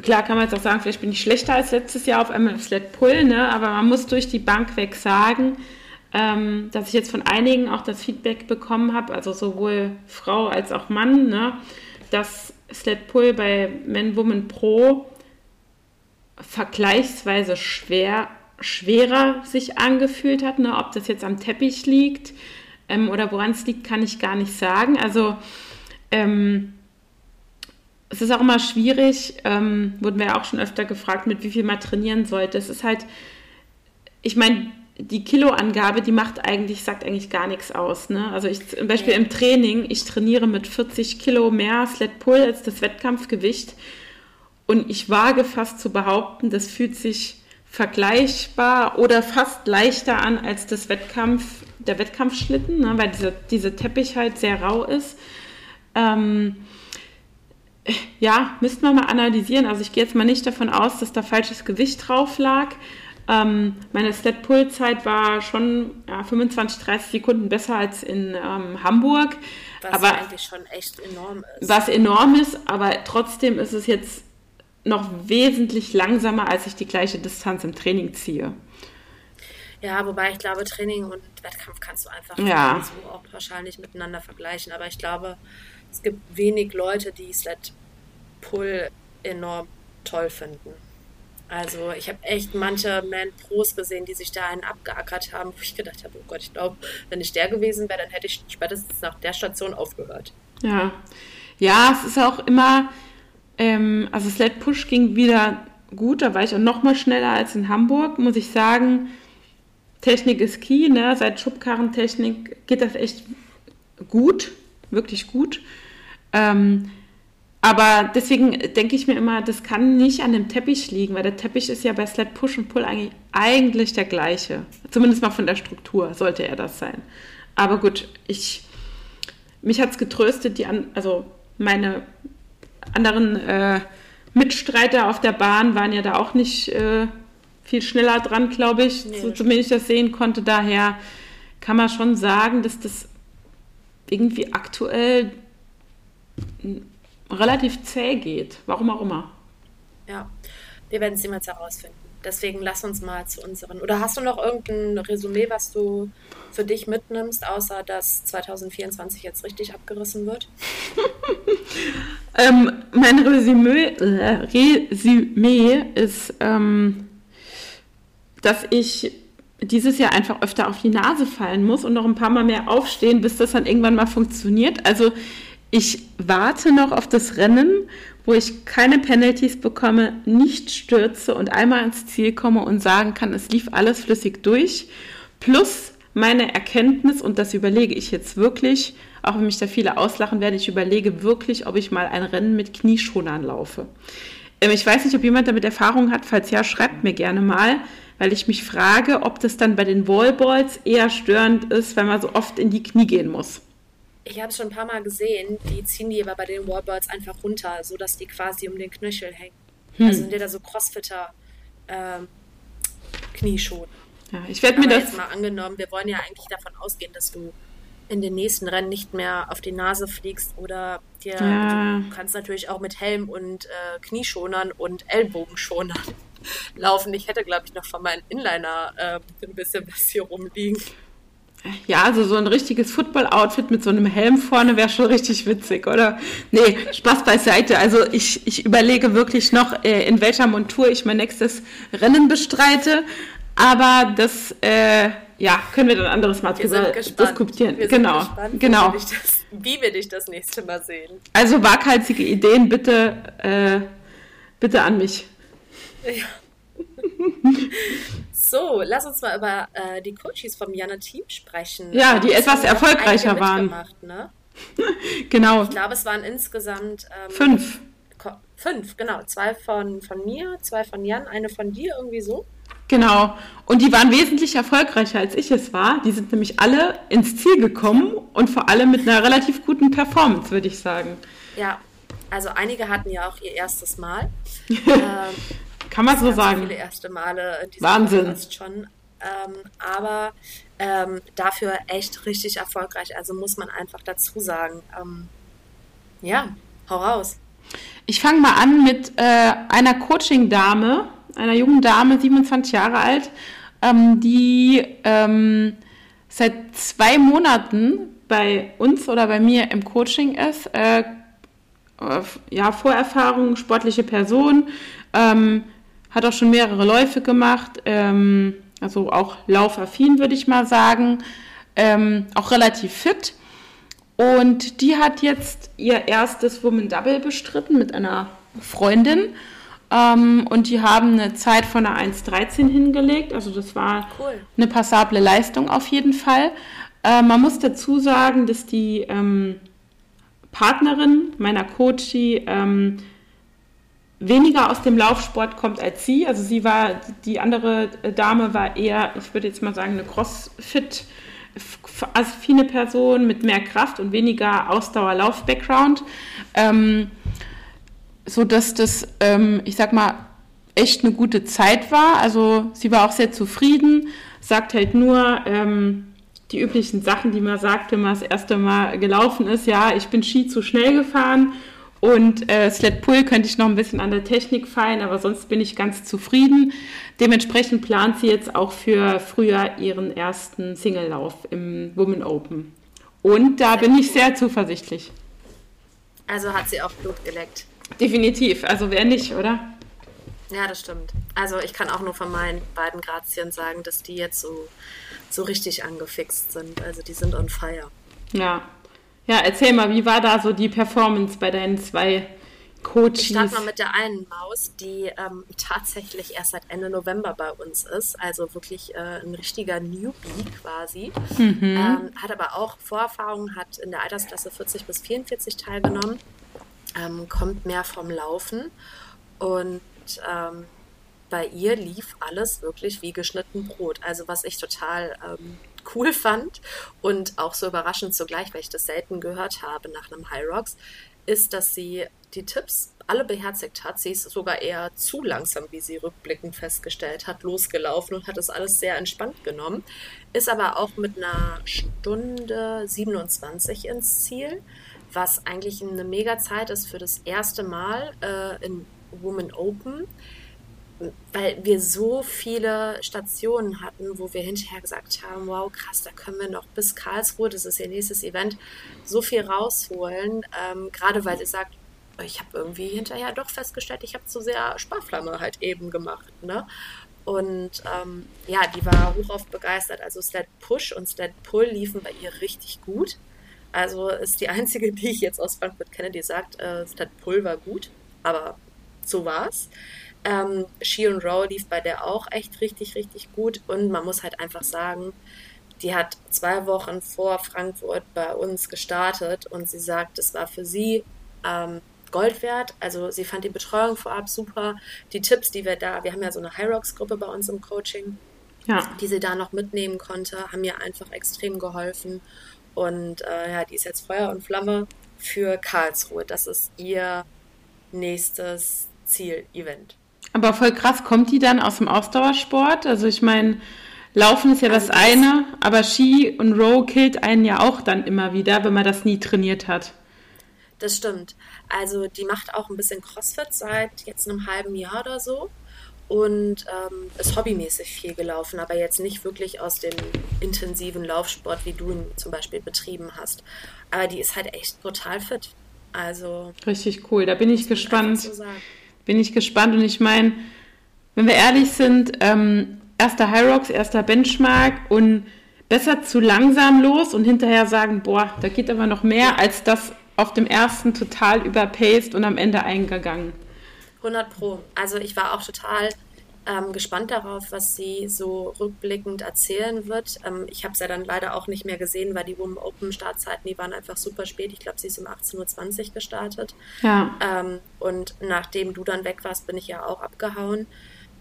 klar kann man jetzt auch sagen, vielleicht bin ich schlechter als letztes Jahr auf einmal Sled Pull, ne? aber man muss durch die Bank weg sagen, ähm, dass ich jetzt von einigen auch das Feedback bekommen habe, also sowohl Frau als auch Mann, ne? dass Sled Pull bei Men Woman Pro vergleichsweise schwer, schwerer sich angefühlt hat. Ne? Ob das jetzt am Teppich liegt ähm, oder woran es liegt, kann ich gar nicht sagen. Also ähm, es ist auch immer schwierig, ähm, wurden wir ja auch schon öfter gefragt, mit wie viel man trainieren sollte. Es ist halt, ich meine, die Kiloangabe, die macht eigentlich, sagt eigentlich gar nichts aus. Ne? Also ich zum Beispiel im Training, ich trainiere mit 40 Kilo mehr Sled Pull als das Wettkampfgewicht. Und ich wage fast zu behaupten, das fühlt sich vergleichbar oder fast leichter an als das Wettkampf, der Wettkampfschlitten, ne? weil diese, diese Teppich halt sehr rau ist. Ähm, ja, müssten wir mal analysieren. Also ich gehe jetzt mal nicht davon aus, dass da falsches Gewicht drauf lag. Ähm, meine Sled-Pull-Zeit war schon ja, 25, 30 Sekunden besser als in ähm, Hamburg. Was aber, eigentlich schon echt enorm ist. Was enorm ist, aber trotzdem ist es jetzt noch wesentlich langsamer, als ich die gleiche Distanz im Training ziehe. Ja, wobei ich glaube, Training und Wettkampf kannst du einfach ja. so auch wahrscheinlich miteinander vergleichen. Aber ich glaube, es gibt wenig Leute, die Sled Pull enorm toll finden. Also ich habe echt manche Man Pros gesehen, die sich da einen abgeackert haben, wo ich gedacht habe, oh Gott, ich glaube, wenn ich der gewesen wäre, dann hätte ich spätestens nach der Station aufgehört. Ja, ja, es ist auch immer, ähm, also Sled Push ging wieder gut, da war ich auch noch mal schneller als in Hamburg, muss ich sagen. Technik ist key, ne? Seit Schubkarrentechnik geht das echt gut, wirklich gut. Ähm, aber deswegen denke ich mir immer, das kann nicht an dem Teppich liegen, weil der Teppich ist ja bei Sled Push und Pull eigentlich, eigentlich der gleiche. Zumindest mal von der Struktur sollte er das sein. Aber gut, ich, mich hat es getröstet, die an, also meine anderen äh, Mitstreiter auf der Bahn waren ja da auch nicht äh, viel schneller dran, glaube ich, nee, so, zumindest ich das sehen konnte. Daher kann man schon sagen, dass das irgendwie aktuell relativ zäh geht. Warum auch immer. Ja, wir werden es jemals herausfinden. Deswegen lass uns mal zu unseren. Oder hast du noch irgendein Resümee, was du für dich mitnimmst, außer dass 2024 jetzt richtig abgerissen wird? ähm, mein Resümee, äh, Resümee ist, ähm, dass ich dieses Jahr einfach öfter auf die Nase fallen muss und noch ein paar Mal mehr aufstehen, bis das dann irgendwann mal funktioniert. Also ich warte noch auf das Rennen, wo ich keine Penalties bekomme, nicht stürze und einmal ins Ziel komme und sagen kann, es lief alles flüssig durch. Plus meine Erkenntnis, und das überlege ich jetzt wirklich, auch wenn mich da viele auslachen werden, ich überlege wirklich, ob ich mal ein Rennen mit Knieschonern laufe. Ähm, ich weiß nicht, ob jemand damit Erfahrung hat. Falls ja, schreibt mir gerne mal, weil ich mich frage, ob das dann bei den Wallballs eher störend ist, wenn man so oft in die Knie gehen muss ich habe es schon ein paar Mal gesehen, die ziehen die aber bei den Warbirds einfach runter, sodass die quasi um den Knöchel hängen. Hm. Also sind die da so Crossfitter ähm, Knieschonen. Ja, ich werde mir das jetzt mal angenommen, wir wollen ja eigentlich davon ausgehen, dass du in den nächsten Rennen nicht mehr auf die Nase fliegst oder dir ja. du kannst natürlich auch mit Helm und äh, Knieschonern und Ellbogenschonern laufen. Ich hätte, glaube ich, noch von meinem Inliner äh, ein bisschen was hier rumliegen. Ja, also so ein richtiges Football-Outfit mit so einem Helm vorne wäre schon richtig witzig, oder? Nee, Spaß beiseite. Also ich, ich überlege wirklich noch, äh, in welcher Montur ich mein nächstes Rennen bestreite. Aber das, äh, ja, können wir dann anderes Mal drüber diskutieren. Wir genau, gespannt, genau. Wie wir, das, wie wir dich das nächste Mal sehen. Also waghalsige Ideen bitte, äh, bitte an mich. Ja. So, lass uns mal über äh, die Coaches vom Jana Team sprechen. Ja, die etwas erfolgreicher waren. Ne? genau. Ich glaube, es waren insgesamt ähm, fünf. Fünf, genau. Zwei von, von mir, zwei von Jan, eine von dir, irgendwie so. Genau. Und die waren wesentlich erfolgreicher, als ich es war. Die sind nämlich alle ins Ziel gekommen und vor allem mit einer relativ guten Performance, würde ich sagen. Ja, also einige hatten ja auch ihr erstes Mal. ähm, kann man so sagen. Viele erste Male Wahnsinn. schon. Ähm, aber ähm, dafür echt richtig erfolgreich. Also muss man einfach dazu sagen. Ähm, ja, hau raus. Ich fange mal an mit äh, einer Coaching-Dame, einer jungen Dame, 27 Jahre alt, ähm, die ähm, seit zwei Monaten bei uns oder bei mir im Coaching ist. Äh, ja, Vorerfahrung, sportliche Person, ähm, hat auch schon mehrere Läufe gemacht, ähm, also auch laufaffin, würde ich mal sagen, ähm, auch relativ fit. Und die hat jetzt ihr erstes Woman Double bestritten mit einer Freundin. Ähm, und die haben eine Zeit von einer 1,13 hingelegt. Also das war cool. eine passable Leistung auf jeden Fall. Äh, man muss dazu sagen, dass die ähm, Partnerin meiner Coachie ähm, weniger aus dem Laufsport kommt als sie. Also sie war, die andere Dame war eher, ich würde jetzt mal sagen, eine Crossfit- affine Person mit mehr Kraft und weniger Ausdauerlauf-Background, ähm, so dass das, ähm, ich sag mal, echt eine gute Zeit war. Also sie war auch sehr zufrieden, sagt halt nur ähm, die üblichen Sachen, die man sagt, wenn man das erste Mal gelaufen ist. Ja, ich bin Ski zu schnell gefahren und äh, Sled Pull könnte ich noch ein bisschen an der Technik feilen, aber sonst bin ich ganz zufrieden. Dementsprechend plant sie jetzt auch für Frühjahr ihren ersten Single-Lauf im Women Open. Und da bin ich sehr zuversichtlich. Also hat sie auch Blut geleckt. Definitiv. Also wer nicht, oder? Ja, das stimmt. Also ich kann auch nur von meinen beiden Grazien sagen, dass die jetzt so, so richtig angefixt sind. Also die sind on fire. Ja, ja, erzähl mal, wie war da so die Performance bei deinen zwei Coaches? Ich starte mal mit der einen Maus, die ähm, tatsächlich erst seit Ende November bei uns ist, also wirklich äh, ein richtiger Newbie quasi. Mhm. Ähm, hat aber auch Vorerfahrungen, hat in der Altersklasse 40 bis 44 teilgenommen, ähm, kommt mehr vom Laufen und ähm, bei ihr lief alles wirklich wie geschnitten Brot. Also was ich total ähm, cool fand und auch so überraschend zugleich, weil ich das selten gehört habe nach einem High Rocks, ist, dass sie die Tipps alle beherzigt hat. Sie ist sogar eher zu langsam, wie sie rückblickend festgestellt hat, losgelaufen und hat das alles sehr entspannt genommen. Ist aber auch mit einer Stunde 27 ins Ziel, was eigentlich eine mega Zeit ist für das erste Mal äh, in Woman Open weil wir so viele Stationen hatten, wo wir hinterher gesagt haben, wow, krass, da können wir noch bis Karlsruhe, das ist ihr nächstes Event, so viel rausholen. Ähm, gerade weil sie sagt, ich habe irgendwie hinterher doch festgestellt, ich habe zu sehr Sparflamme halt eben gemacht. Ne? Und ähm, ja, die war hochauf begeistert. Also Sled Push und Sled Pull liefen bei ihr richtig gut. Also ist die einzige, die ich jetzt aus Frankfurt kenne, die sagt, äh, Sled Pull war gut, aber so war's. Ähm, She Row lief bei der auch echt richtig, richtig gut. Und man muss halt einfach sagen, die hat zwei Wochen vor Frankfurt bei uns gestartet und sie sagt, es war für sie ähm, Gold wert. Also sie fand die Betreuung vorab super. Die Tipps, die wir da, wir haben ja so eine High Rocks Gruppe bei uns im Coaching, ja. die sie da noch mitnehmen konnte, haben mir einfach extrem geholfen. Und äh, ja, die ist jetzt Feuer und Flamme für Karlsruhe. Das ist ihr nächstes Ziel-Event. Aber voll krass, kommt die dann aus dem Ausdauersport? Also ich meine, Laufen ist ja also das eine, aber Ski und Row killt einen ja auch dann immer wieder, wenn man das nie trainiert hat. Das stimmt. Also die macht auch ein bisschen CrossFit seit jetzt einem halben Jahr oder so und ähm, ist hobbymäßig viel gelaufen, aber jetzt nicht wirklich aus dem intensiven Laufsport, wie du ihn zum Beispiel betrieben hast. Aber die ist halt echt total fit. Also richtig cool. Da bin ich gespannt. So bin ich gespannt. Und ich meine, wenn wir ehrlich sind, ähm, erster High Rocks, erster Benchmark und besser zu langsam los und hinterher sagen, boah, da geht aber noch mehr, als das auf dem ersten total überpaced und am Ende eingegangen. 100 Pro. Also ich war auch total ähm, gespannt darauf, was sie so rückblickend erzählen wird. Ähm, ich habe es ja dann leider auch nicht mehr gesehen, weil die Women Open Startzeiten, die waren einfach super spät. Ich glaube, sie ist um 18.20 Uhr gestartet. Ja. Ähm, und nachdem du dann weg warst, bin ich ja auch abgehauen.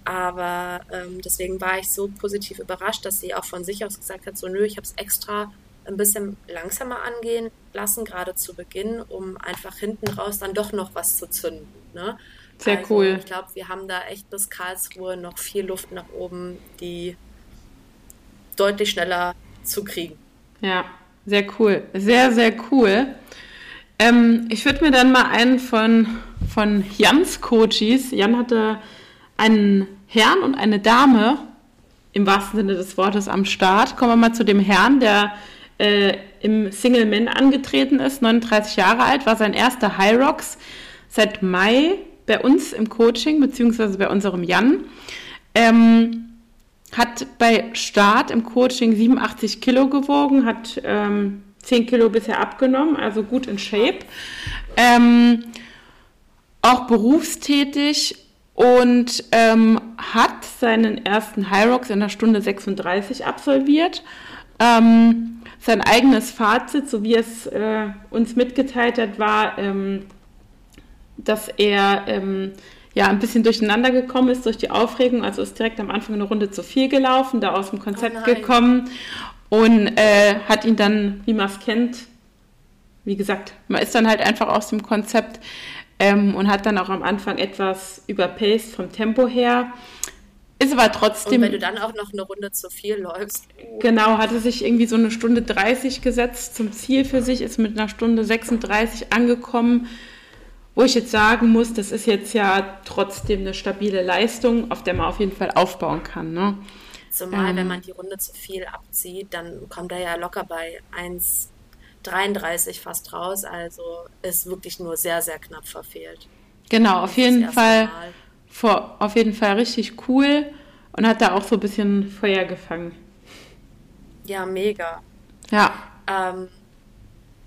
Aber ähm, deswegen war ich so positiv überrascht, dass sie auch von sich aus gesagt hat, so nö, ich habe es extra ein bisschen langsamer angehen lassen, gerade zu Beginn, um einfach hinten raus dann doch noch was zu zünden. Ne? Sehr also, cool. Ich glaube, wir haben da echt bis Karlsruhe noch viel Luft nach oben, die deutlich schneller zu kriegen. Ja, sehr cool. Sehr, sehr cool. Ähm, ich würde mir dann mal einen von, von Jans Coaches, Jan hatte einen Herrn und eine Dame im wahrsten Sinne des Wortes am Start. Kommen wir mal zu dem Herrn, der äh, im Single Man angetreten ist, 39 Jahre alt, war sein erster High Rocks seit Mai bei uns im Coaching, beziehungsweise bei unserem Jan. Ähm, hat bei Start im Coaching 87 Kilo gewogen, hat ähm, 10 Kilo bisher abgenommen, also gut in Shape. Ähm, auch berufstätig und ähm, hat seinen ersten High Rocks in der Stunde 36 absolviert. Ähm, sein eigenes Fazit, so wie es äh, uns mitgeteilt hat, war, ähm, dass er ähm, ja ein bisschen durcheinander gekommen ist durch die Aufregung. Also ist direkt am Anfang eine Runde zu viel gelaufen, da aus dem Konzept oh gekommen und äh, hat ihn dann, wie man es kennt, wie gesagt, man ist dann halt einfach aus dem Konzept ähm, und hat dann auch am Anfang etwas überpaced vom Tempo her. Ist aber trotzdem. Und wenn du dann auch noch eine Runde zu viel läufst. Oh. Genau, hatte sich irgendwie so eine Stunde 30 gesetzt zum Ziel für sich, ist mit einer Stunde 36 angekommen, wo ich jetzt sagen muss, das ist jetzt ja trotzdem eine stabile Leistung, auf der man auf jeden Fall aufbauen kann. Ne? Zumal, ähm, wenn man die Runde zu viel abzieht, dann kommt er ja locker bei 1,33 fast raus. Also ist wirklich nur sehr, sehr knapp verfehlt. Genau, auf jeden Fall. Vor, auf jeden Fall richtig cool und hat da auch so ein bisschen Feuer gefangen. Ja, mega. Ja. Ähm,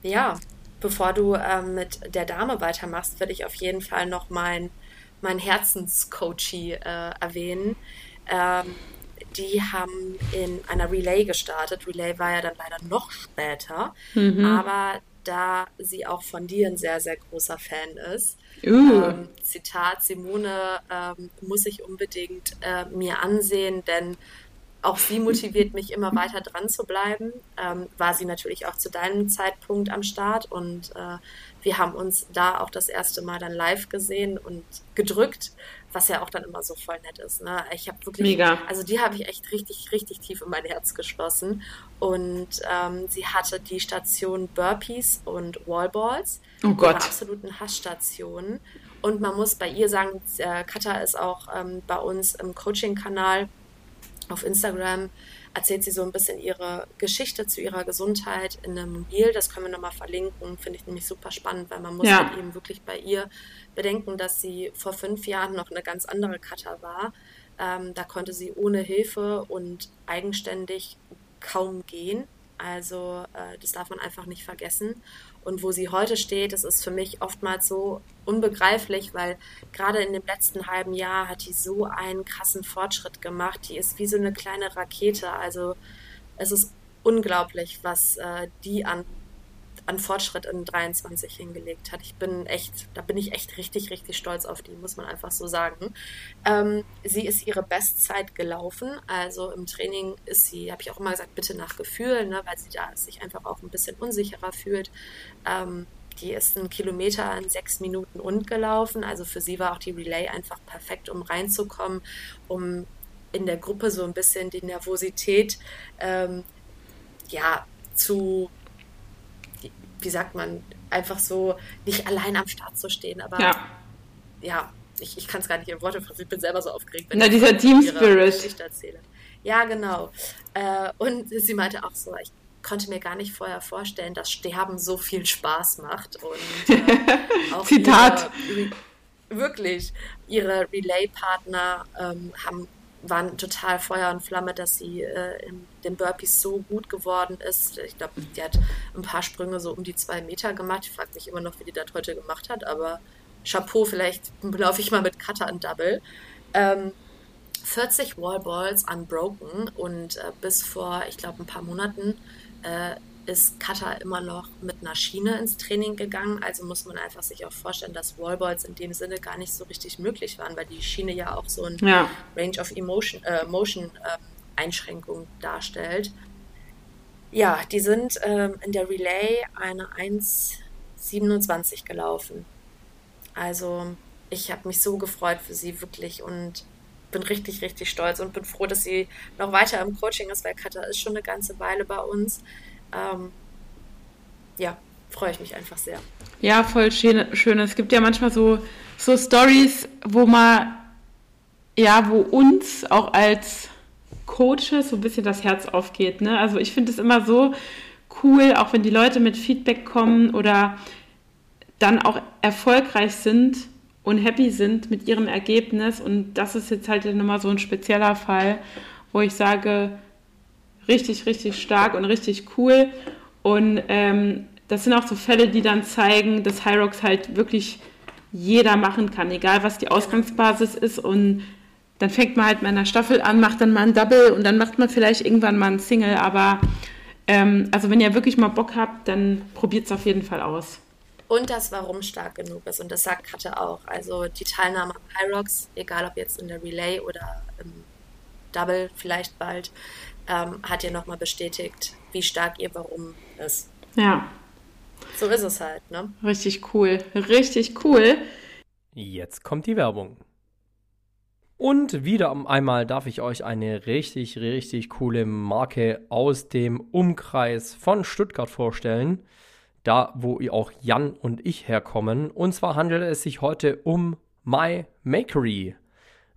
ja, bevor du ähm, mit der Dame weitermachst, würde ich auf jeden Fall noch mein, mein Herzenscoachie äh, erwähnen. Ähm, die haben in einer Relay gestartet. Relay war ja dann leider noch später, mhm. aber da sie auch von dir ein sehr, sehr großer Fan ist, Uh. Ähm, Zitat, Simone ähm, muss ich unbedingt äh, mir ansehen, denn auch sie motiviert mich immer weiter dran zu bleiben. Ähm, war sie natürlich auch zu deinem Zeitpunkt am Start und äh, wir haben uns da auch das erste Mal dann live gesehen und gedrückt, was ja auch dann immer so voll nett ist. Ne? Ich habe wirklich, Mega. also die habe ich echt richtig, richtig tief in mein Herz geschlossen. Und ähm, sie hatte die Station Burpees und Wallballs. Oh Gott. absoluten Hassstationen. Und man muss bei ihr sagen, äh, Katha ist auch ähm, bei uns im Coaching-Kanal auf Instagram erzählt sie so ein bisschen ihre Geschichte zu ihrer Gesundheit in einem Reel. Das können wir nochmal verlinken. Finde ich nämlich super spannend, weil man muss ja. halt eben wirklich bei ihr bedenken, dass sie vor fünf Jahren noch eine ganz andere Cutter war. Ähm, da konnte sie ohne Hilfe und eigenständig kaum gehen. Also äh, das darf man einfach nicht vergessen. Und wo sie heute steht, das ist für mich oftmals so unbegreiflich, weil gerade in dem letzten halben Jahr hat die so einen krassen Fortschritt gemacht. Die ist wie so eine kleine Rakete. Also es ist unglaublich, was äh, die an an Fortschritt in 23 hingelegt hat. Ich bin echt, da bin ich echt richtig, richtig stolz auf die, muss man einfach so sagen. Ähm, sie ist ihre Bestzeit gelaufen, also im Training ist sie, habe ich auch immer gesagt, bitte nach Gefühl, ne, weil sie da sich einfach auch ein bisschen unsicherer fühlt. Ähm, die ist einen Kilometer in sechs Minuten und gelaufen. Also für sie war auch die Relay einfach perfekt, um reinzukommen, um in der Gruppe so ein bisschen die Nervosität ähm, ja, zu wie sagt man, einfach so nicht allein am Start zu stehen, aber ja, ja ich, ich kann es gar nicht in Worte fassen, ich bin selber so aufgeregt, wenn Na, ich dieser Team Spirit. Geschichte erzähle. Ja, genau. Äh, und sie meinte auch so, ich konnte mir gar nicht vorher vorstellen, dass Sterben so viel Spaß macht. Und äh, auch Zitat. Ihre, wirklich, ihre Relay-Partner ähm, haben waren total Feuer und Flamme, dass sie äh, in den Burpees so gut geworden ist. Ich glaube, die hat ein paar Sprünge so um die zwei Meter gemacht. Ich frage mich immer noch, wie die das heute gemacht hat, aber Chapeau, vielleicht laufe ich mal mit Cutter und Double. Ähm, 40 Wallballs unbroken und äh, bis vor, ich glaube, ein paar Monaten äh, ist Katar immer noch mit einer Schiene ins Training gegangen. Also muss man einfach sich auch vorstellen, dass Wallballs in dem Sinne gar nicht so richtig möglich waren, weil die Schiene ja auch so ein ja. Range of Emotion, äh, Motion äh, Einschränkung darstellt. Ja, die sind ähm, in der Relay eine 1,27 gelaufen. Also ich habe mich so gefreut für sie wirklich und bin richtig, richtig stolz und bin froh, dass sie noch weiter im Coaching ist, weil Katha ist schon eine ganze Weile bei uns. Ähm, ja, freue ich mich einfach sehr. Ja, voll schön. schön. Es gibt ja manchmal so, so Stories, wo man, ja, wo uns auch als Coaches so ein bisschen das Herz aufgeht. Ne? Also ich finde es immer so cool, auch wenn die Leute mit Feedback kommen oder dann auch erfolgreich sind und happy sind mit ihrem Ergebnis. Und das ist jetzt halt nochmal so ein spezieller Fall, wo ich sage, richtig, richtig stark und richtig cool. Und ähm, das sind auch so Fälle, die dann zeigen, dass Hyrox halt wirklich jeder machen kann, egal was die Ausgangsbasis ist. Und dann fängt man halt in einer Staffel an, macht dann mal ein Double und dann macht man vielleicht irgendwann mal ein Single. Aber ähm, also wenn ihr wirklich mal Bock habt, dann probiert es auf jeden Fall aus. Und das Warum stark genug ist. Und das sagt Katja auch. Also die Teilnahme am Hyrox, egal ob jetzt in der Relay oder im Double vielleicht bald, ähm, hat ihr nochmal bestätigt, wie stark ihr Warum ist. Ja, so ist es halt, ne? Richtig cool. Richtig cool. Jetzt kommt die Werbung. Und wieder einmal darf ich euch eine richtig, richtig coole Marke aus dem Umkreis von Stuttgart vorstellen. Da, wo ihr auch Jan und ich herkommen. Und zwar handelt es sich heute um My Makery.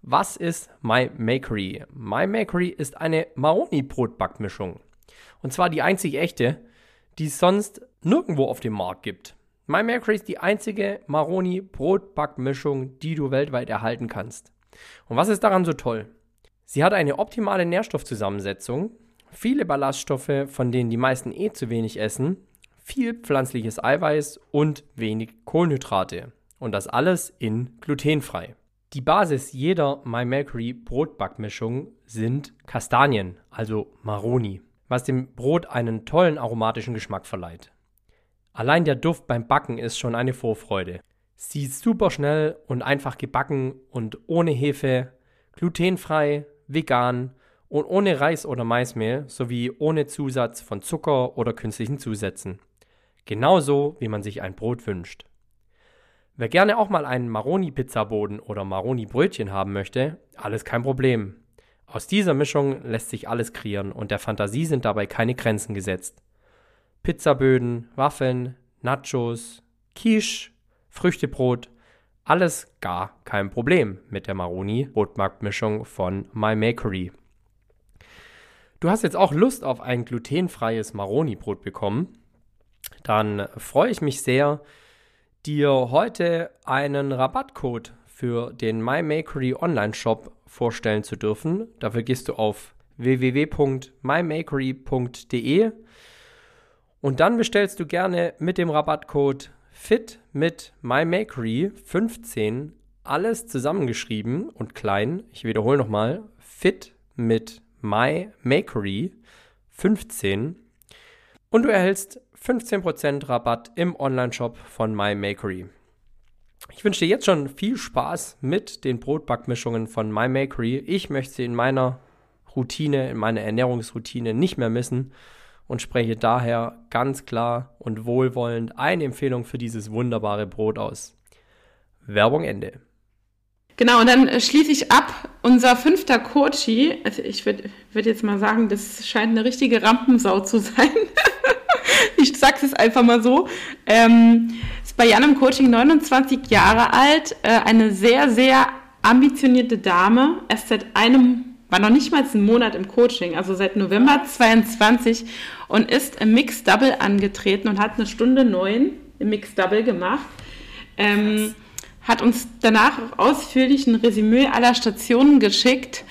Was ist My Makery? My Makery ist eine Maroni-Brotbackmischung. Und zwar die einzig echte die es sonst nirgendwo auf dem Markt gibt. My Mercury ist die einzige Maroni Brotbackmischung, die du weltweit erhalten kannst. Und was ist daran so toll? Sie hat eine optimale Nährstoffzusammensetzung, viele Ballaststoffe, von denen die meisten eh zu wenig essen, viel pflanzliches Eiweiß und wenig Kohlenhydrate. Und das alles in glutenfrei. Die Basis jeder My Mercury Brotbackmischung sind Kastanien, also Maroni was dem Brot einen tollen aromatischen Geschmack verleiht. Allein der Duft beim Backen ist schon eine Vorfreude. Sie ist super schnell und einfach gebacken und ohne Hefe, glutenfrei, vegan und ohne Reis oder Maismehl sowie ohne Zusatz von Zucker oder künstlichen Zusätzen. Genauso wie man sich ein Brot wünscht. Wer gerne auch mal einen Maroni-Pizzaboden oder Maroni-Brötchen haben möchte, alles kein Problem. Aus dieser Mischung lässt sich alles kreieren und der Fantasie sind dabei keine Grenzen gesetzt. Pizzaböden, Waffeln, Nachos, Quiche, Früchtebrot, alles gar kein Problem mit der Maroni Brotmarktmischung von My Makery. Du hast jetzt auch Lust auf ein glutenfreies Maroni Brot bekommen? Dann freue ich mich sehr, dir heute einen Rabattcode für den My Makery Online Shop vorstellen zu dürfen. Dafür gehst du auf www.mymakery.de und dann bestellst du gerne mit dem Rabattcode FIT mit MyMakery 15 alles zusammengeschrieben und klein. Ich wiederhole nochmal. FIT mit MyMakery 15 und du erhältst 15% Rabatt im Onlineshop von MyMakery. Ich wünsche dir jetzt schon viel Spaß mit den Brotbackmischungen von My Makery. Ich möchte sie in meiner Routine, in meiner Ernährungsroutine nicht mehr missen und spreche daher ganz klar und wohlwollend eine Empfehlung für dieses wunderbare Brot aus. Werbung Ende. Genau, und dann schließe ich ab. Unser fünfter Kochi, also ich würde würd jetzt mal sagen, das scheint eine richtige Rampensau zu sein. ich sag's es einfach mal so. Ähm, ist bei Jan im Coaching 29 Jahre alt, äh, eine sehr, sehr ambitionierte Dame, erst seit einem, war noch nicht mal einen Monat im Coaching, also seit November 22 und ist im Mix Double angetreten und hat eine Stunde neun im Mix Double gemacht. Ähm, hat uns danach auch ausführlich ein Resümee aller Stationen geschickt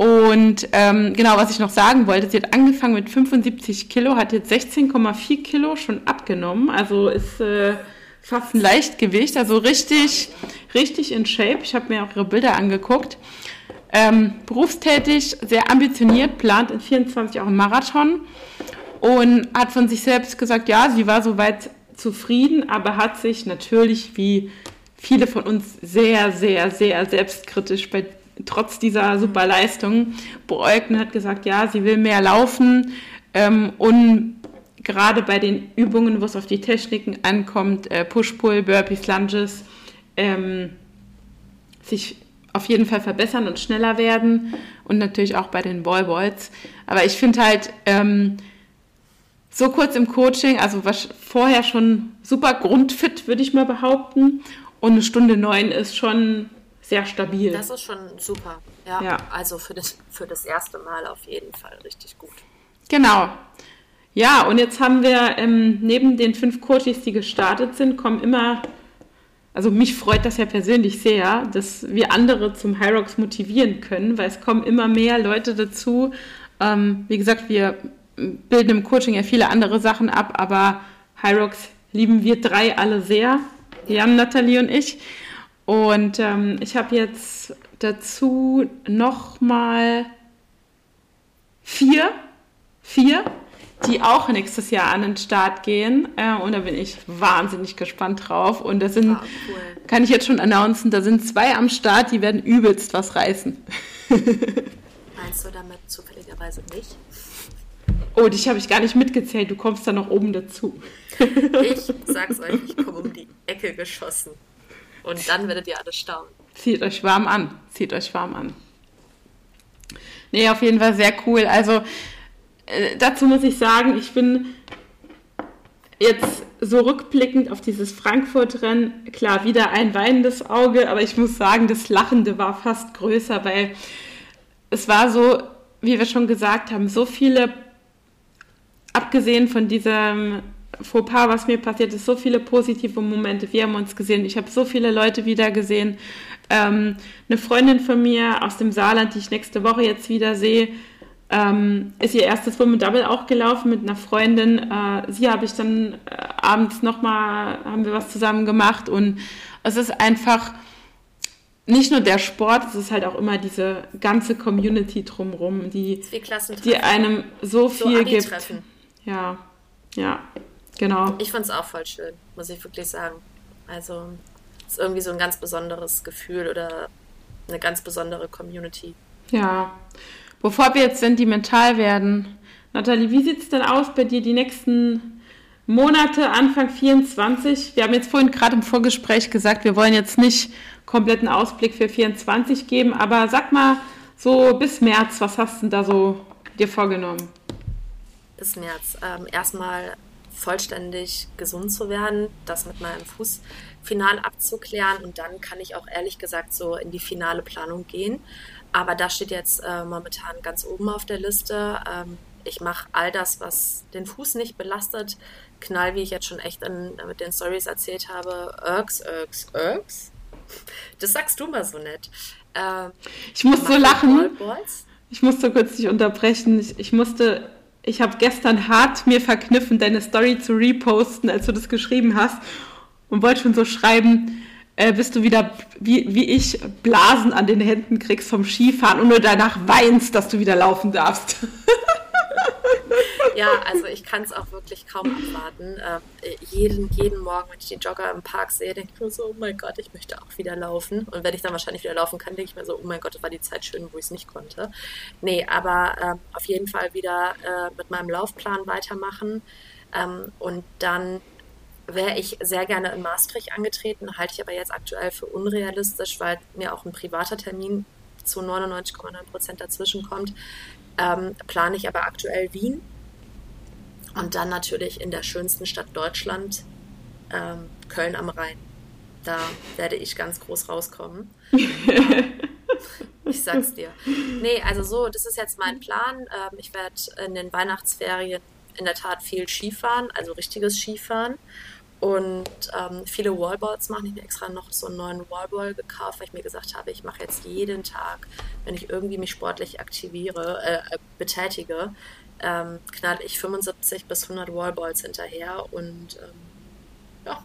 und ähm, genau, was ich noch sagen wollte, sie hat angefangen mit 75 Kilo, hat jetzt 16,4 Kilo schon abgenommen, also ist äh, fast ein Leichtgewicht, also richtig, richtig in Shape. Ich habe mir auch ihre Bilder angeguckt. Ähm, berufstätig, sehr ambitioniert, plant in 24 auch einen Marathon und hat von sich selbst gesagt, ja, sie war soweit zufrieden, aber hat sich natürlich wie viele von uns sehr, sehr, sehr selbstkritisch bei trotz dieser super Leistung beäugt und hat gesagt, ja, sie will mehr laufen ähm, und gerade bei den Übungen, wo es auf die Techniken ankommt, äh, Push-Pull, Burpees, Lunges, ähm, sich auf jeden Fall verbessern und schneller werden und natürlich auch bei den Ballboys. Aber ich finde halt ähm, so kurz im Coaching, also was vorher schon super grundfit, würde ich mal behaupten. Und eine Stunde neun ist schon sehr stabil. Das ist schon super. Ja, ja. also für das, für das erste Mal auf jeden Fall richtig gut. Genau. Ja, und jetzt haben wir ähm, neben den fünf Coaches, die gestartet sind, kommen immer, also mich freut das ja persönlich sehr, dass wir andere zum Hyrox motivieren können, weil es kommen immer mehr Leute dazu. Ähm, wie gesagt, wir bilden im Coaching ja viele andere Sachen ab, aber Hyrox lieben wir drei alle sehr, Jan, Nathalie und ich. Und ähm, ich habe jetzt dazu nochmal vier, vier die auch nächstes Jahr an den Start gehen. Äh, und da bin ich wahnsinnig gespannt drauf. Und da sind, ah, cool. kann ich jetzt schon announcen, da sind zwei am Start, die werden übelst was reißen. Meinst du damit zufälligerweise nicht? Oh, dich habe ich gar nicht mitgezählt. Du kommst da noch oben dazu. ich sag's euch, ich komme um die Ecke geschossen. Und dann werdet ihr alle staunen. Zieht euch warm an. Zieht euch warm an. Nee, auf jeden Fall sehr cool. Also, äh, dazu muss ich sagen, ich bin jetzt so rückblickend auf dieses Frankfurt-Rennen, klar, wieder ein weinendes Auge, aber ich muss sagen, das Lachende war fast größer, weil es war so, wie wir schon gesagt haben, so viele, abgesehen von diesem Fauxpas, was mir passiert ist, so viele positive Momente. Wir haben uns gesehen, ich habe so viele Leute wieder gesehen. Ähm, eine Freundin von mir aus dem Saarland, die ich nächste Woche jetzt wieder sehe, ähm, ist ihr erstes Women Double auch gelaufen mit einer Freundin. Äh, sie habe ich dann äh, abends nochmal, haben wir was zusammen gemacht und es ist einfach nicht nur der Sport, es ist halt auch immer diese ganze Community drumherum, die, die einem so viel so gibt. Ja, ja, genau. Ich fand es auch voll schön, muss ich wirklich sagen. Also es ist irgendwie so ein ganz besonderes Gefühl oder eine ganz besondere Community. Ja, Bevor wir jetzt sentimental werden, Nathalie, wie sieht es denn aus bei dir die nächsten Monate, Anfang 24? Wir haben jetzt vorhin gerade im Vorgespräch gesagt, wir wollen jetzt nicht kompletten Ausblick für 24 geben, aber sag mal so bis März, was hast du denn da so dir vorgenommen? Bis März. Ähm, erstmal vollständig gesund zu werden, das mit meinem Fuß final abzuklären und dann kann ich auch ehrlich gesagt so in die finale Planung gehen. Aber das steht jetzt äh, momentan ganz oben auf der Liste. Ähm, ich mache all das, was den Fuß nicht belastet. Knall, wie ich jetzt schon echt in, mit den Stories erzählt habe. Irks, irks, irks. Das sagst du mal so nett. Äh, ich muss so lachen. Ich musste kurz dich unterbrechen. Ich, ich musste, ich habe gestern hart mir verkniffen, deine Story zu reposten, als du das geschrieben hast. Und wollte schon so schreiben, äh, bis du wieder, wie, wie ich, Blasen an den Händen kriegst vom Skifahren und nur danach weinst, dass du wieder laufen darfst. ja, also ich kann es auch wirklich kaum abwarten. Äh, jeden, jeden Morgen, wenn ich die Jogger im Park sehe, denke ich mir so, oh mein Gott, ich möchte auch wieder laufen. Und wenn ich dann wahrscheinlich wieder laufen kann, denke ich mir so, oh mein Gott, das war die Zeit schön, wo ich es nicht konnte. Nee, aber äh, auf jeden Fall wieder äh, mit meinem Laufplan weitermachen. Ähm, und dann wäre ich sehr gerne in Maastricht angetreten, halte ich aber jetzt aktuell für unrealistisch, weil mir auch ein privater Termin zu 99,9 Prozent dazwischen kommt. Ähm, plane ich aber aktuell Wien und dann natürlich in der schönsten Stadt Deutschland, ähm, Köln am Rhein. Da werde ich ganz groß rauskommen. ich sag's dir. Nee, also so, das ist jetzt mein Plan. Ähm, ich werde in den Weihnachtsferien in der Tat viel Skifahren, also richtiges Skifahren und ähm, viele Wallballs machen. Ich habe extra noch so einen neuen Wallball gekauft, weil ich mir gesagt habe, ich mache jetzt jeden Tag, wenn ich irgendwie mich sportlich aktiviere, äh, betätige, ähm, knall ich 75 bis 100 Wallballs hinterher und ähm, ja,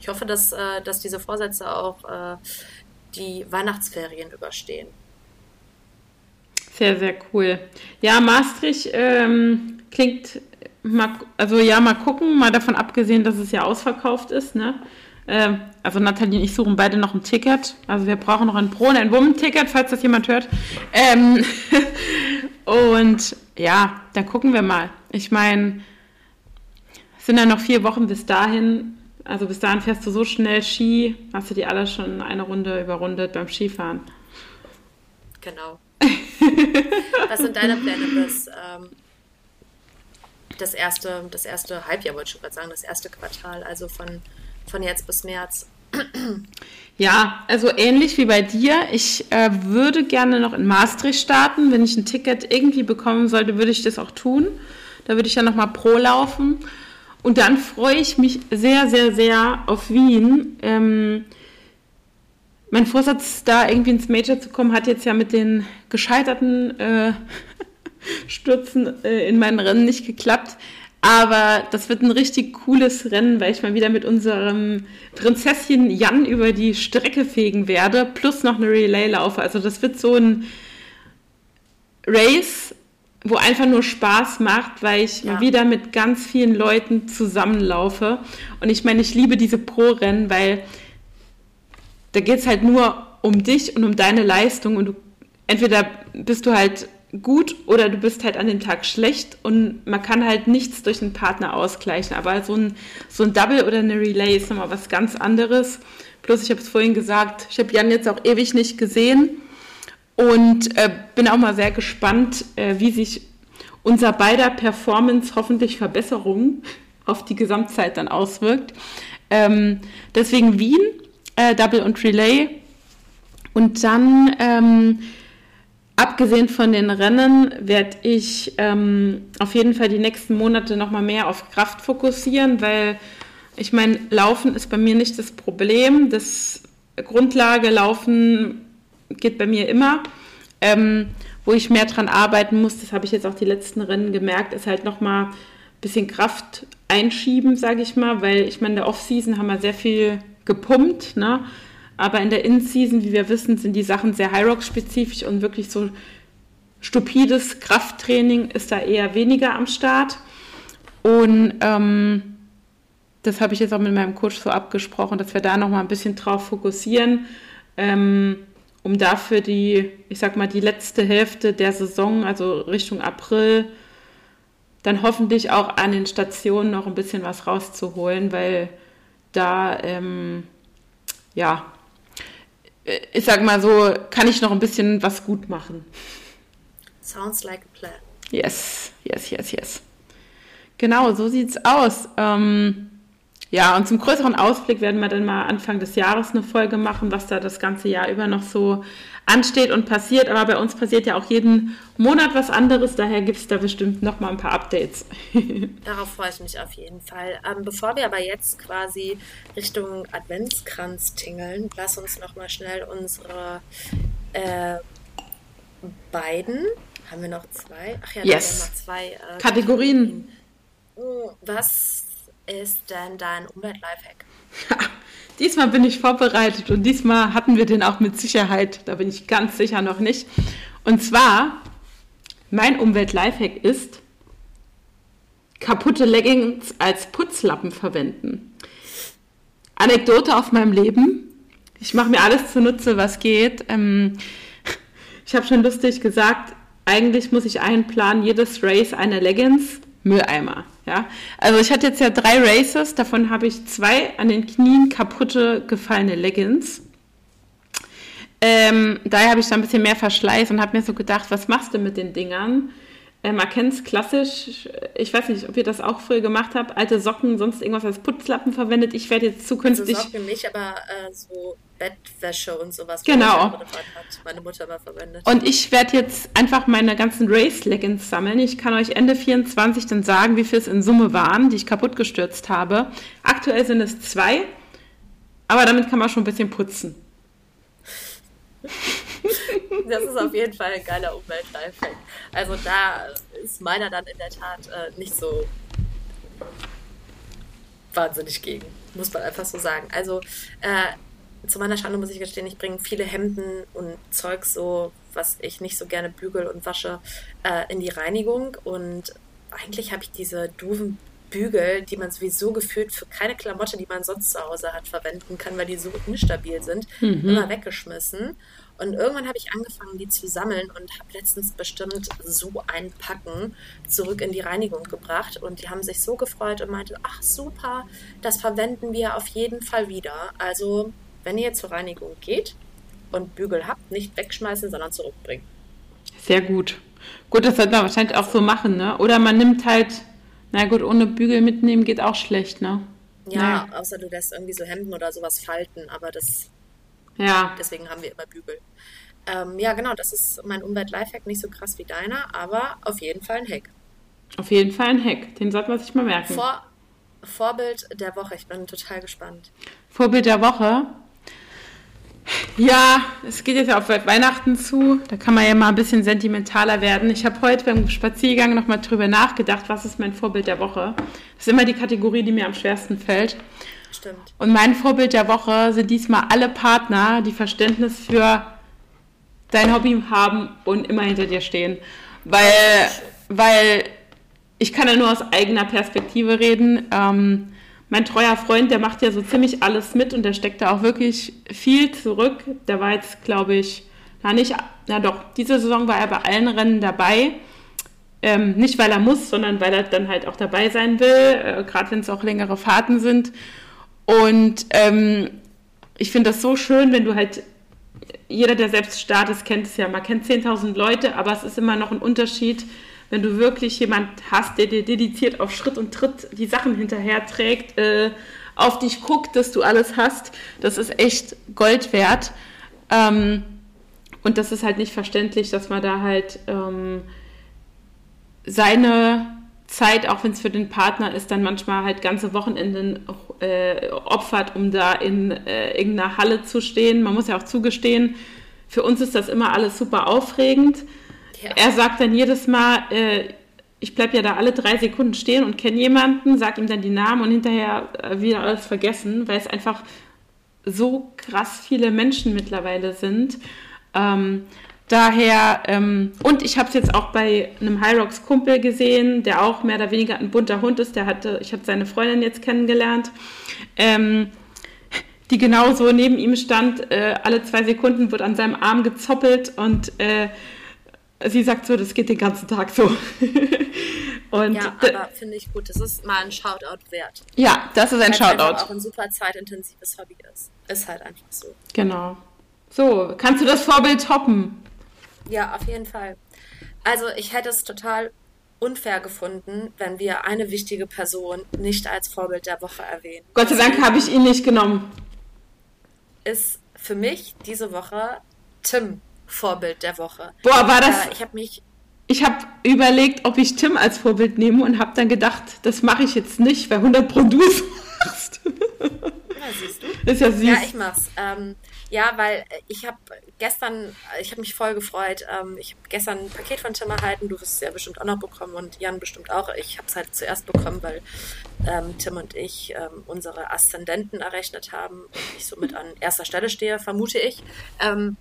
ich hoffe, dass, äh, dass diese Vorsätze auch äh, die Weihnachtsferien überstehen. Sehr, sehr cool. Ja, Maastricht ähm, klingt Mal, also ja, mal gucken, mal davon abgesehen, dass es ja ausverkauft ist. Ne? Äh, also Nathalie und ich suchen beide noch ein Ticket. Also wir brauchen noch ein Pro- und ein Wum-Ticket, falls das jemand hört. Ähm und ja, dann gucken wir mal. Ich meine, es sind ja noch vier Wochen bis dahin. Also bis dahin fährst du so schnell Ski, hast du die alle schon eine Runde überrundet beim Skifahren. Genau. Was sind deine Pläne bis ähm, das erste, das erste Halbjahr, wollte ich schon gerade sagen, das erste Quartal, also von, von jetzt bis März? Ja, also ähnlich wie bei dir. Ich äh, würde gerne noch in Maastricht starten. Wenn ich ein Ticket irgendwie bekommen sollte, würde ich das auch tun. Da würde ich ja nochmal pro laufen. Und dann freue ich mich sehr, sehr, sehr auf Wien. Ähm, mein Vorsatz, da irgendwie ins Major zu kommen, hat jetzt ja mit den gescheiterten äh, Stürzen äh, in meinen Rennen nicht geklappt. Aber das wird ein richtig cooles Rennen, weil ich mal wieder mit unserem Prinzesschen Jan über die Strecke fegen werde, plus noch eine Relay laufe. Also das wird so ein Race, wo einfach nur Spaß macht, weil ich ja. wieder mit ganz vielen Leuten zusammenlaufe. Und ich meine, ich liebe diese Pro-Rennen, weil da geht es halt nur um dich und um deine Leistung und du entweder bist du halt gut oder du bist halt an dem Tag schlecht und man kann halt nichts durch einen Partner ausgleichen. Aber so ein, so ein Double oder eine Relay ist nochmal was ganz anderes. Plus, ich habe es vorhin gesagt, ich habe Jan jetzt auch ewig nicht gesehen und äh, bin auch mal sehr gespannt, äh, wie sich unser beider Performance hoffentlich Verbesserungen auf die Gesamtzeit dann auswirkt. Ähm, deswegen Wien, äh, Double und Relay. Und dann ähm, Abgesehen von den Rennen werde ich ähm, auf jeden Fall die nächsten Monate nochmal mehr auf Kraft fokussieren, weil ich meine, Laufen ist bei mir nicht das Problem. Das Grundlage Laufen geht bei mir immer. Ähm, wo ich mehr dran arbeiten muss, das habe ich jetzt auch die letzten Rennen gemerkt, ist halt nochmal ein bisschen Kraft einschieben, sage ich mal, weil ich meine, in der Off-Season haben wir sehr viel gepumpt, ne? Aber in der In-Season, wie wir wissen, sind die Sachen sehr High-Rock-spezifisch und wirklich so stupides Krafttraining ist da eher weniger am Start. Und ähm, das habe ich jetzt auch mit meinem Coach so abgesprochen, dass wir da nochmal ein bisschen drauf fokussieren, ähm, um dafür die, ich sag mal, die letzte Hälfte der Saison, also Richtung April, dann hoffentlich auch an den Stationen noch ein bisschen was rauszuholen, weil da, ähm, ja, ich sag mal so, kann ich noch ein bisschen was gut machen. Sounds like a plan. Yes, yes, yes, yes. Genau, so sieht's aus. Ähm, ja, und zum größeren Ausblick werden wir dann mal Anfang des Jahres eine Folge machen, was da das ganze Jahr über noch so ansteht und passiert. Aber bei uns passiert ja auch jeden Monat was anderes, daher gibt es da bestimmt noch mal ein paar Updates. Darauf freue ich mich auf jeden Fall. Ähm, bevor wir aber jetzt quasi Richtung Adventskranz tingeln, lass uns noch mal schnell unsere äh, beiden, haben wir noch zwei? Ach ja, yes. noch zwei äh, Kategorien. Kategorien. Was ist denn dein Umwelt-Lifehack? diesmal bin ich vorbereitet und diesmal hatten wir den auch mit Sicherheit. Da bin ich ganz sicher noch nicht. Und zwar, mein Umwelt-Lifehack ist, kaputte Leggings als Putzlappen verwenden. Anekdote auf meinem Leben. Ich mache mir alles zunutze, was geht. Ähm, ich habe schon lustig gesagt, eigentlich muss ich einplanen, jedes Race eine Leggings, Mülleimer. Ja, also ich hatte jetzt ja drei Races, davon habe ich zwei an den Knien kaputte gefallene Leggings. Ähm, daher habe ich da ein bisschen mehr Verschleiß und habe mir so gedacht, was machst du mit den Dingern? Äh, man kennt es klassisch, ich weiß nicht, ob ihr das auch früher gemacht habt, alte Socken, sonst irgendwas als Putzlappen verwendet. Ich werde jetzt zukünftig... Also Socken nicht, aber äh, so Bettwäsche und sowas. Genau. Hat meine Mutter mal verwendet. Und ich werde jetzt einfach meine ganzen Race-Leggings sammeln. Ich kann euch Ende 24 dann sagen, wie viel es in Summe waren, die ich kaputt gestürzt habe. Aktuell sind es zwei, aber damit kann man schon ein bisschen putzen. Das ist auf jeden Fall ein geiler Umwelt-Lifehack. Also da ist meiner dann in der Tat äh, nicht so wahnsinnig gegen, muss man einfach so sagen. Also äh, zu meiner Schande muss ich gestehen, ich bringe viele Hemden und Zeug so, was ich nicht so gerne bügel und wasche, äh, in die Reinigung. Und eigentlich habe ich diese doofen Bügel, die man sowieso gefühlt für keine Klamotte, die man sonst zu Hause hat, verwenden kann, weil die so instabil sind, mhm. immer weggeschmissen. Und irgendwann habe ich angefangen, die zu sammeln und habe letztens bestimmt so ein Packen zurück in die Reinigung gebracht. Und die haben sich so gefreut und meinte, ach super, das verwenden wir auf jeden Fall wieder. Also wenn ihr zur Reinigung geht, und Bügel habt, nicht wegschmeißen, sondern zurückbringen. Sehr gut. Gut, das sollte man wahrscheinlich auch so machen, ne? Oder man nimmt halt, na gut, ohne Bügel mitnehmen geht auch schlecht, ne? Ja, naja. außer du lässt irgendwie so Hemden oder sowas falten, aber das. Ja. Deswegen haben wir immer Bügel. Ähm, ja, genau, das ist mein Umwelt-Lifehack, nicht so krass wie deiner, aber auf jeden Fall ein Hack. Auf jeden Fall ein Hack, den sollte man sich mal merken. Vor, Vorbild der Woche, ich bin total gespannt. Vorbild der Woche? Ja, es geht jetzt ja auf Weihnachten zu. Da kann man ja mal ein bisschen sentimentaler werden. Ich habe heute beim Spaziergang nochmal drüber nachgedacht, was ist mein Vorbild der Woche. Das ist immer die Kategorie, die mir am schwersten fällt. Stimmt. Und mein Vorbild der Woche sind diesmal alle Partner, die Verständnis für dein Hobby haben und immer hinter dir stehen. Weil, weil ich kann ja nur aus eigener Perspektive reden. Ähm, mein treuer Freund, der macht ja so ziemlich alles mit und der steckt da auch wirklich viel zurück. Der war jetzt, glaube ich, na nicht, na doch, diese Saison war er bei allen Rennen dabei. Ähm, nicht weil er muss, sondern weil er dann halt auch dabei sein will, äh, gerade wenn es auch längere Fahrten sind. Und ähm, ich finde das so schön, wenn du halt, jeder, der selbst startet, kennt es ja, man kennt 10.000 Leute, aber es ist immer noch ein Unterschied, wenn du wirklich jemand hast, der dir dediziert auf Schritt und Tritt die Sachen hinterher trägt, äh, auf dich guckt, dass du alles hast, das ist echt Gold wert. Ähm, und das ist halt nicht verständlich, dass man da halt ähm, seine Zeit, auch wenn es für den Partner ist, dann manchmal halt ganze Wochenenden äh, opfert, um da in äh, irgendeiner Halle zu stehen. Man muss ja auch zugestehen, für uns ist das immer alles super aufregend. Ja. Er sagt dann jedes Mal, äh, ich bleibe ja da alle drei Sekunden stehen und kenne jemanden, sag ihm dann die Namen und hinterher äh, wieder alles vergessen, weil es einfach so krass viele Menschen mittlerweile sind. Ähm, daher, ähm, und ich habe es jetzt auch bei einem High Rocks Kumpel gesehen, der auch mehr oder weniger ein bunter Hund ist. Der hatte, ich habe seine Freundin jetzt kennengelernt. Ähm, die genauso neben ihm stand, äh, alle zwei Sekunden wird an seinem Arm gezoppelt und äh, sie sagt so, das geht den ganzen Tag so. Und ja, aber finde ich gut. Das ist mal ein Shoutout wert. Ja, das ist ein Shoutout. Weil es auch ein super zeitintensives Hobby ist. Ist halt einfach so. Genau. So, kannst du das Vorbild toppen? Ja, auf jeden Fall. Also ich hätte es total unfair gefunden, wenn wir eine wichtige Person nicht als Vorbild der Woche erwähnen. Gott sei Dank habe ich ihn nicht genommen. Ist für mich diese Woche Tim Vorbild der Woche. Boah, war das. Äh, ich habe mich. Ich habe überlegt, ob ich Tim als Vorbild nehme und habe dann gedacht, das mache ich jetzt nicht, weil 100 Pro du es machst. Ja, siehst du. Ist ja süß. Ja, ich mach's. Ähm, ja, weil ich habe gestern, ich habe mich voll gefreut. Ähm, ich habe gestern ein Paket von Tim erhalten. Du wirst es ja bestimmt auch noch bekommen und Jan bestimmt auch. Ich habe es halt zuerst bekommen, weil ähm, Tim und ich ähm, unsere Aszendenten errechnet haben und ich somit an erster Stelle stehe, vermute ich. Ähm,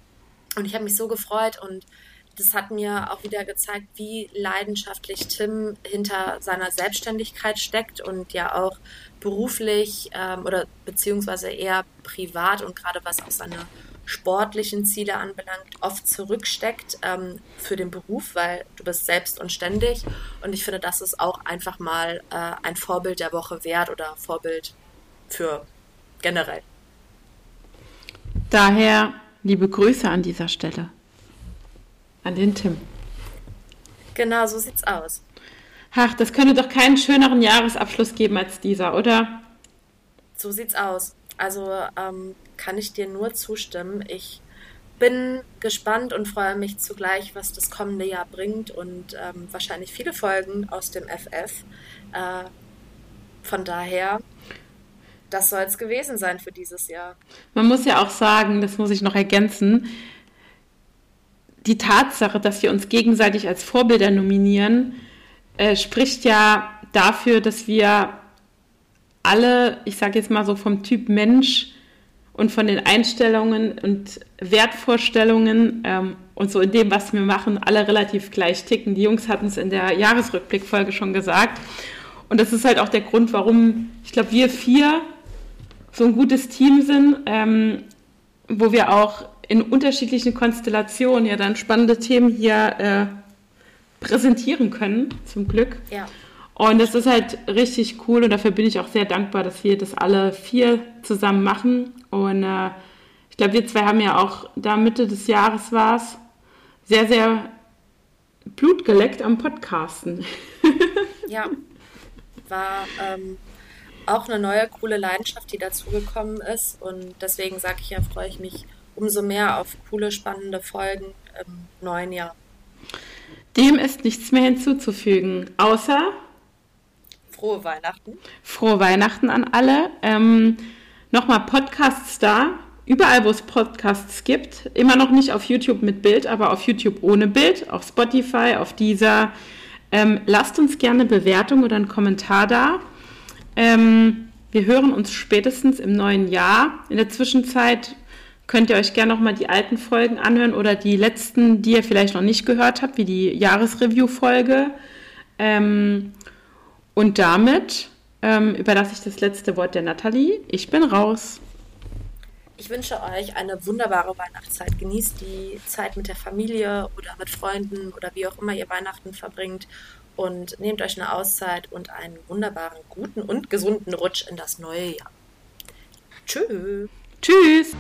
und ich habe mich so gefreut und das hat mir auch wieder gezeigt, wie leidenschaftlich Tim hinter seiner Selbstständigkeit steckt und ja auch beruflich ähm, oder beziehungsweise eher privat und gerade was auch seine sportlichen Ziele anbelangt, oft zurücksteckt ähm, für den Beruf, weil du bist selbst und ständig. Und ich finde, das ist auch einfach mal äh, ein Vorbild der Woche wert oder Vorbild für generell. Daher Liebe Grüße an dieser Stelle. An den Tim. Genau, so sieht's aus. Ach, das könnte doch keinen schöneren Jahresabschluss geben als dieser, oder? So sieht's aus. Also ähm, kann ich dir nur zustimmen. Ich bin gespannt und freue mich zugleich, was das kommende Jahr bringt und ähm, wahrscheinlich viele Folgen aus dem FF. Äh, von daher das soll es gewesen sein für dieses Jahr. Man muss ja auch sagen, das muss ich noch ergänzen, die Tatsache, dass wir uns gegenseitig als Vorbilder nominieren, äh, spricht ja dafür, dass wir alle, ich sage jetzt mal so vom Typ Mensch und von den Einstellungen und Wertvorstellungen ähm, und so in dem, was wir machen, alle relativ gleich ticken. Die Jungs hatten es in der Jahresrückblickfolge schon gesagt. Und das ist halt auch der Grund, warum ich glaube, wir vier so ein gutes Team sind, ähm, wo wir auch in unterschiedlichen Konstellationen ja dann spannende Themen hier äh, präsentieren können, zum Glück. Ja. Und das ist halt richtig cool und dafür bin ich auch sehr dankbar, dass wir das alle vier zusammen machen. Und äh, ich glaube, wir zwei haben ja auch da Mitte des Jahres war es sehr, sehr Blut geleckt am Podcasten. ja, war ähm, auch eine neue coole Leidenschaft, die dazugekommen ist. Und deswegen sage ich ja, freue ich mich umso mehr auf coole, spannende Folgen im neuen Jahr. Dem ist nichts mehr hinzuzufügen, außer frohe Weihnachten. Frohe Weihnachten an alle. Ähm, Nochmal Podcasts da, überall wo es Podcasts gibt. Immer noch nicht auf YouTube mit Bild, aber auf YouTube ohne Bild, auf Spotify, auf dieser. Ähm, lasst uns gerne eine Bewertung oder einen Kommentar da. Ähm, wir hören uns spätestens im neuen Jahr. In der Zwischenzeit könnt ihr euch gerne nochmal die alten Folgen anhören oder die letzten, die ihr vielleicht noch nicht gehört habt, wie die Jahresreview-Folge. Ähm, und damit ähm, überlasse ich das letzte Wort der Nathalie. Ich bin raus. Ich wünsche euch eine wunderbare Weihnachtszeit. Genießt die Zeit mit der Familie oder mit Freunden oder wie auch immer ihr Weihnachten verbringt und nehmt euch eine Auszeit und einen wunderbaren, guten und gesunden Rutsch in das neue Jahr. Tschüss. Tschüss.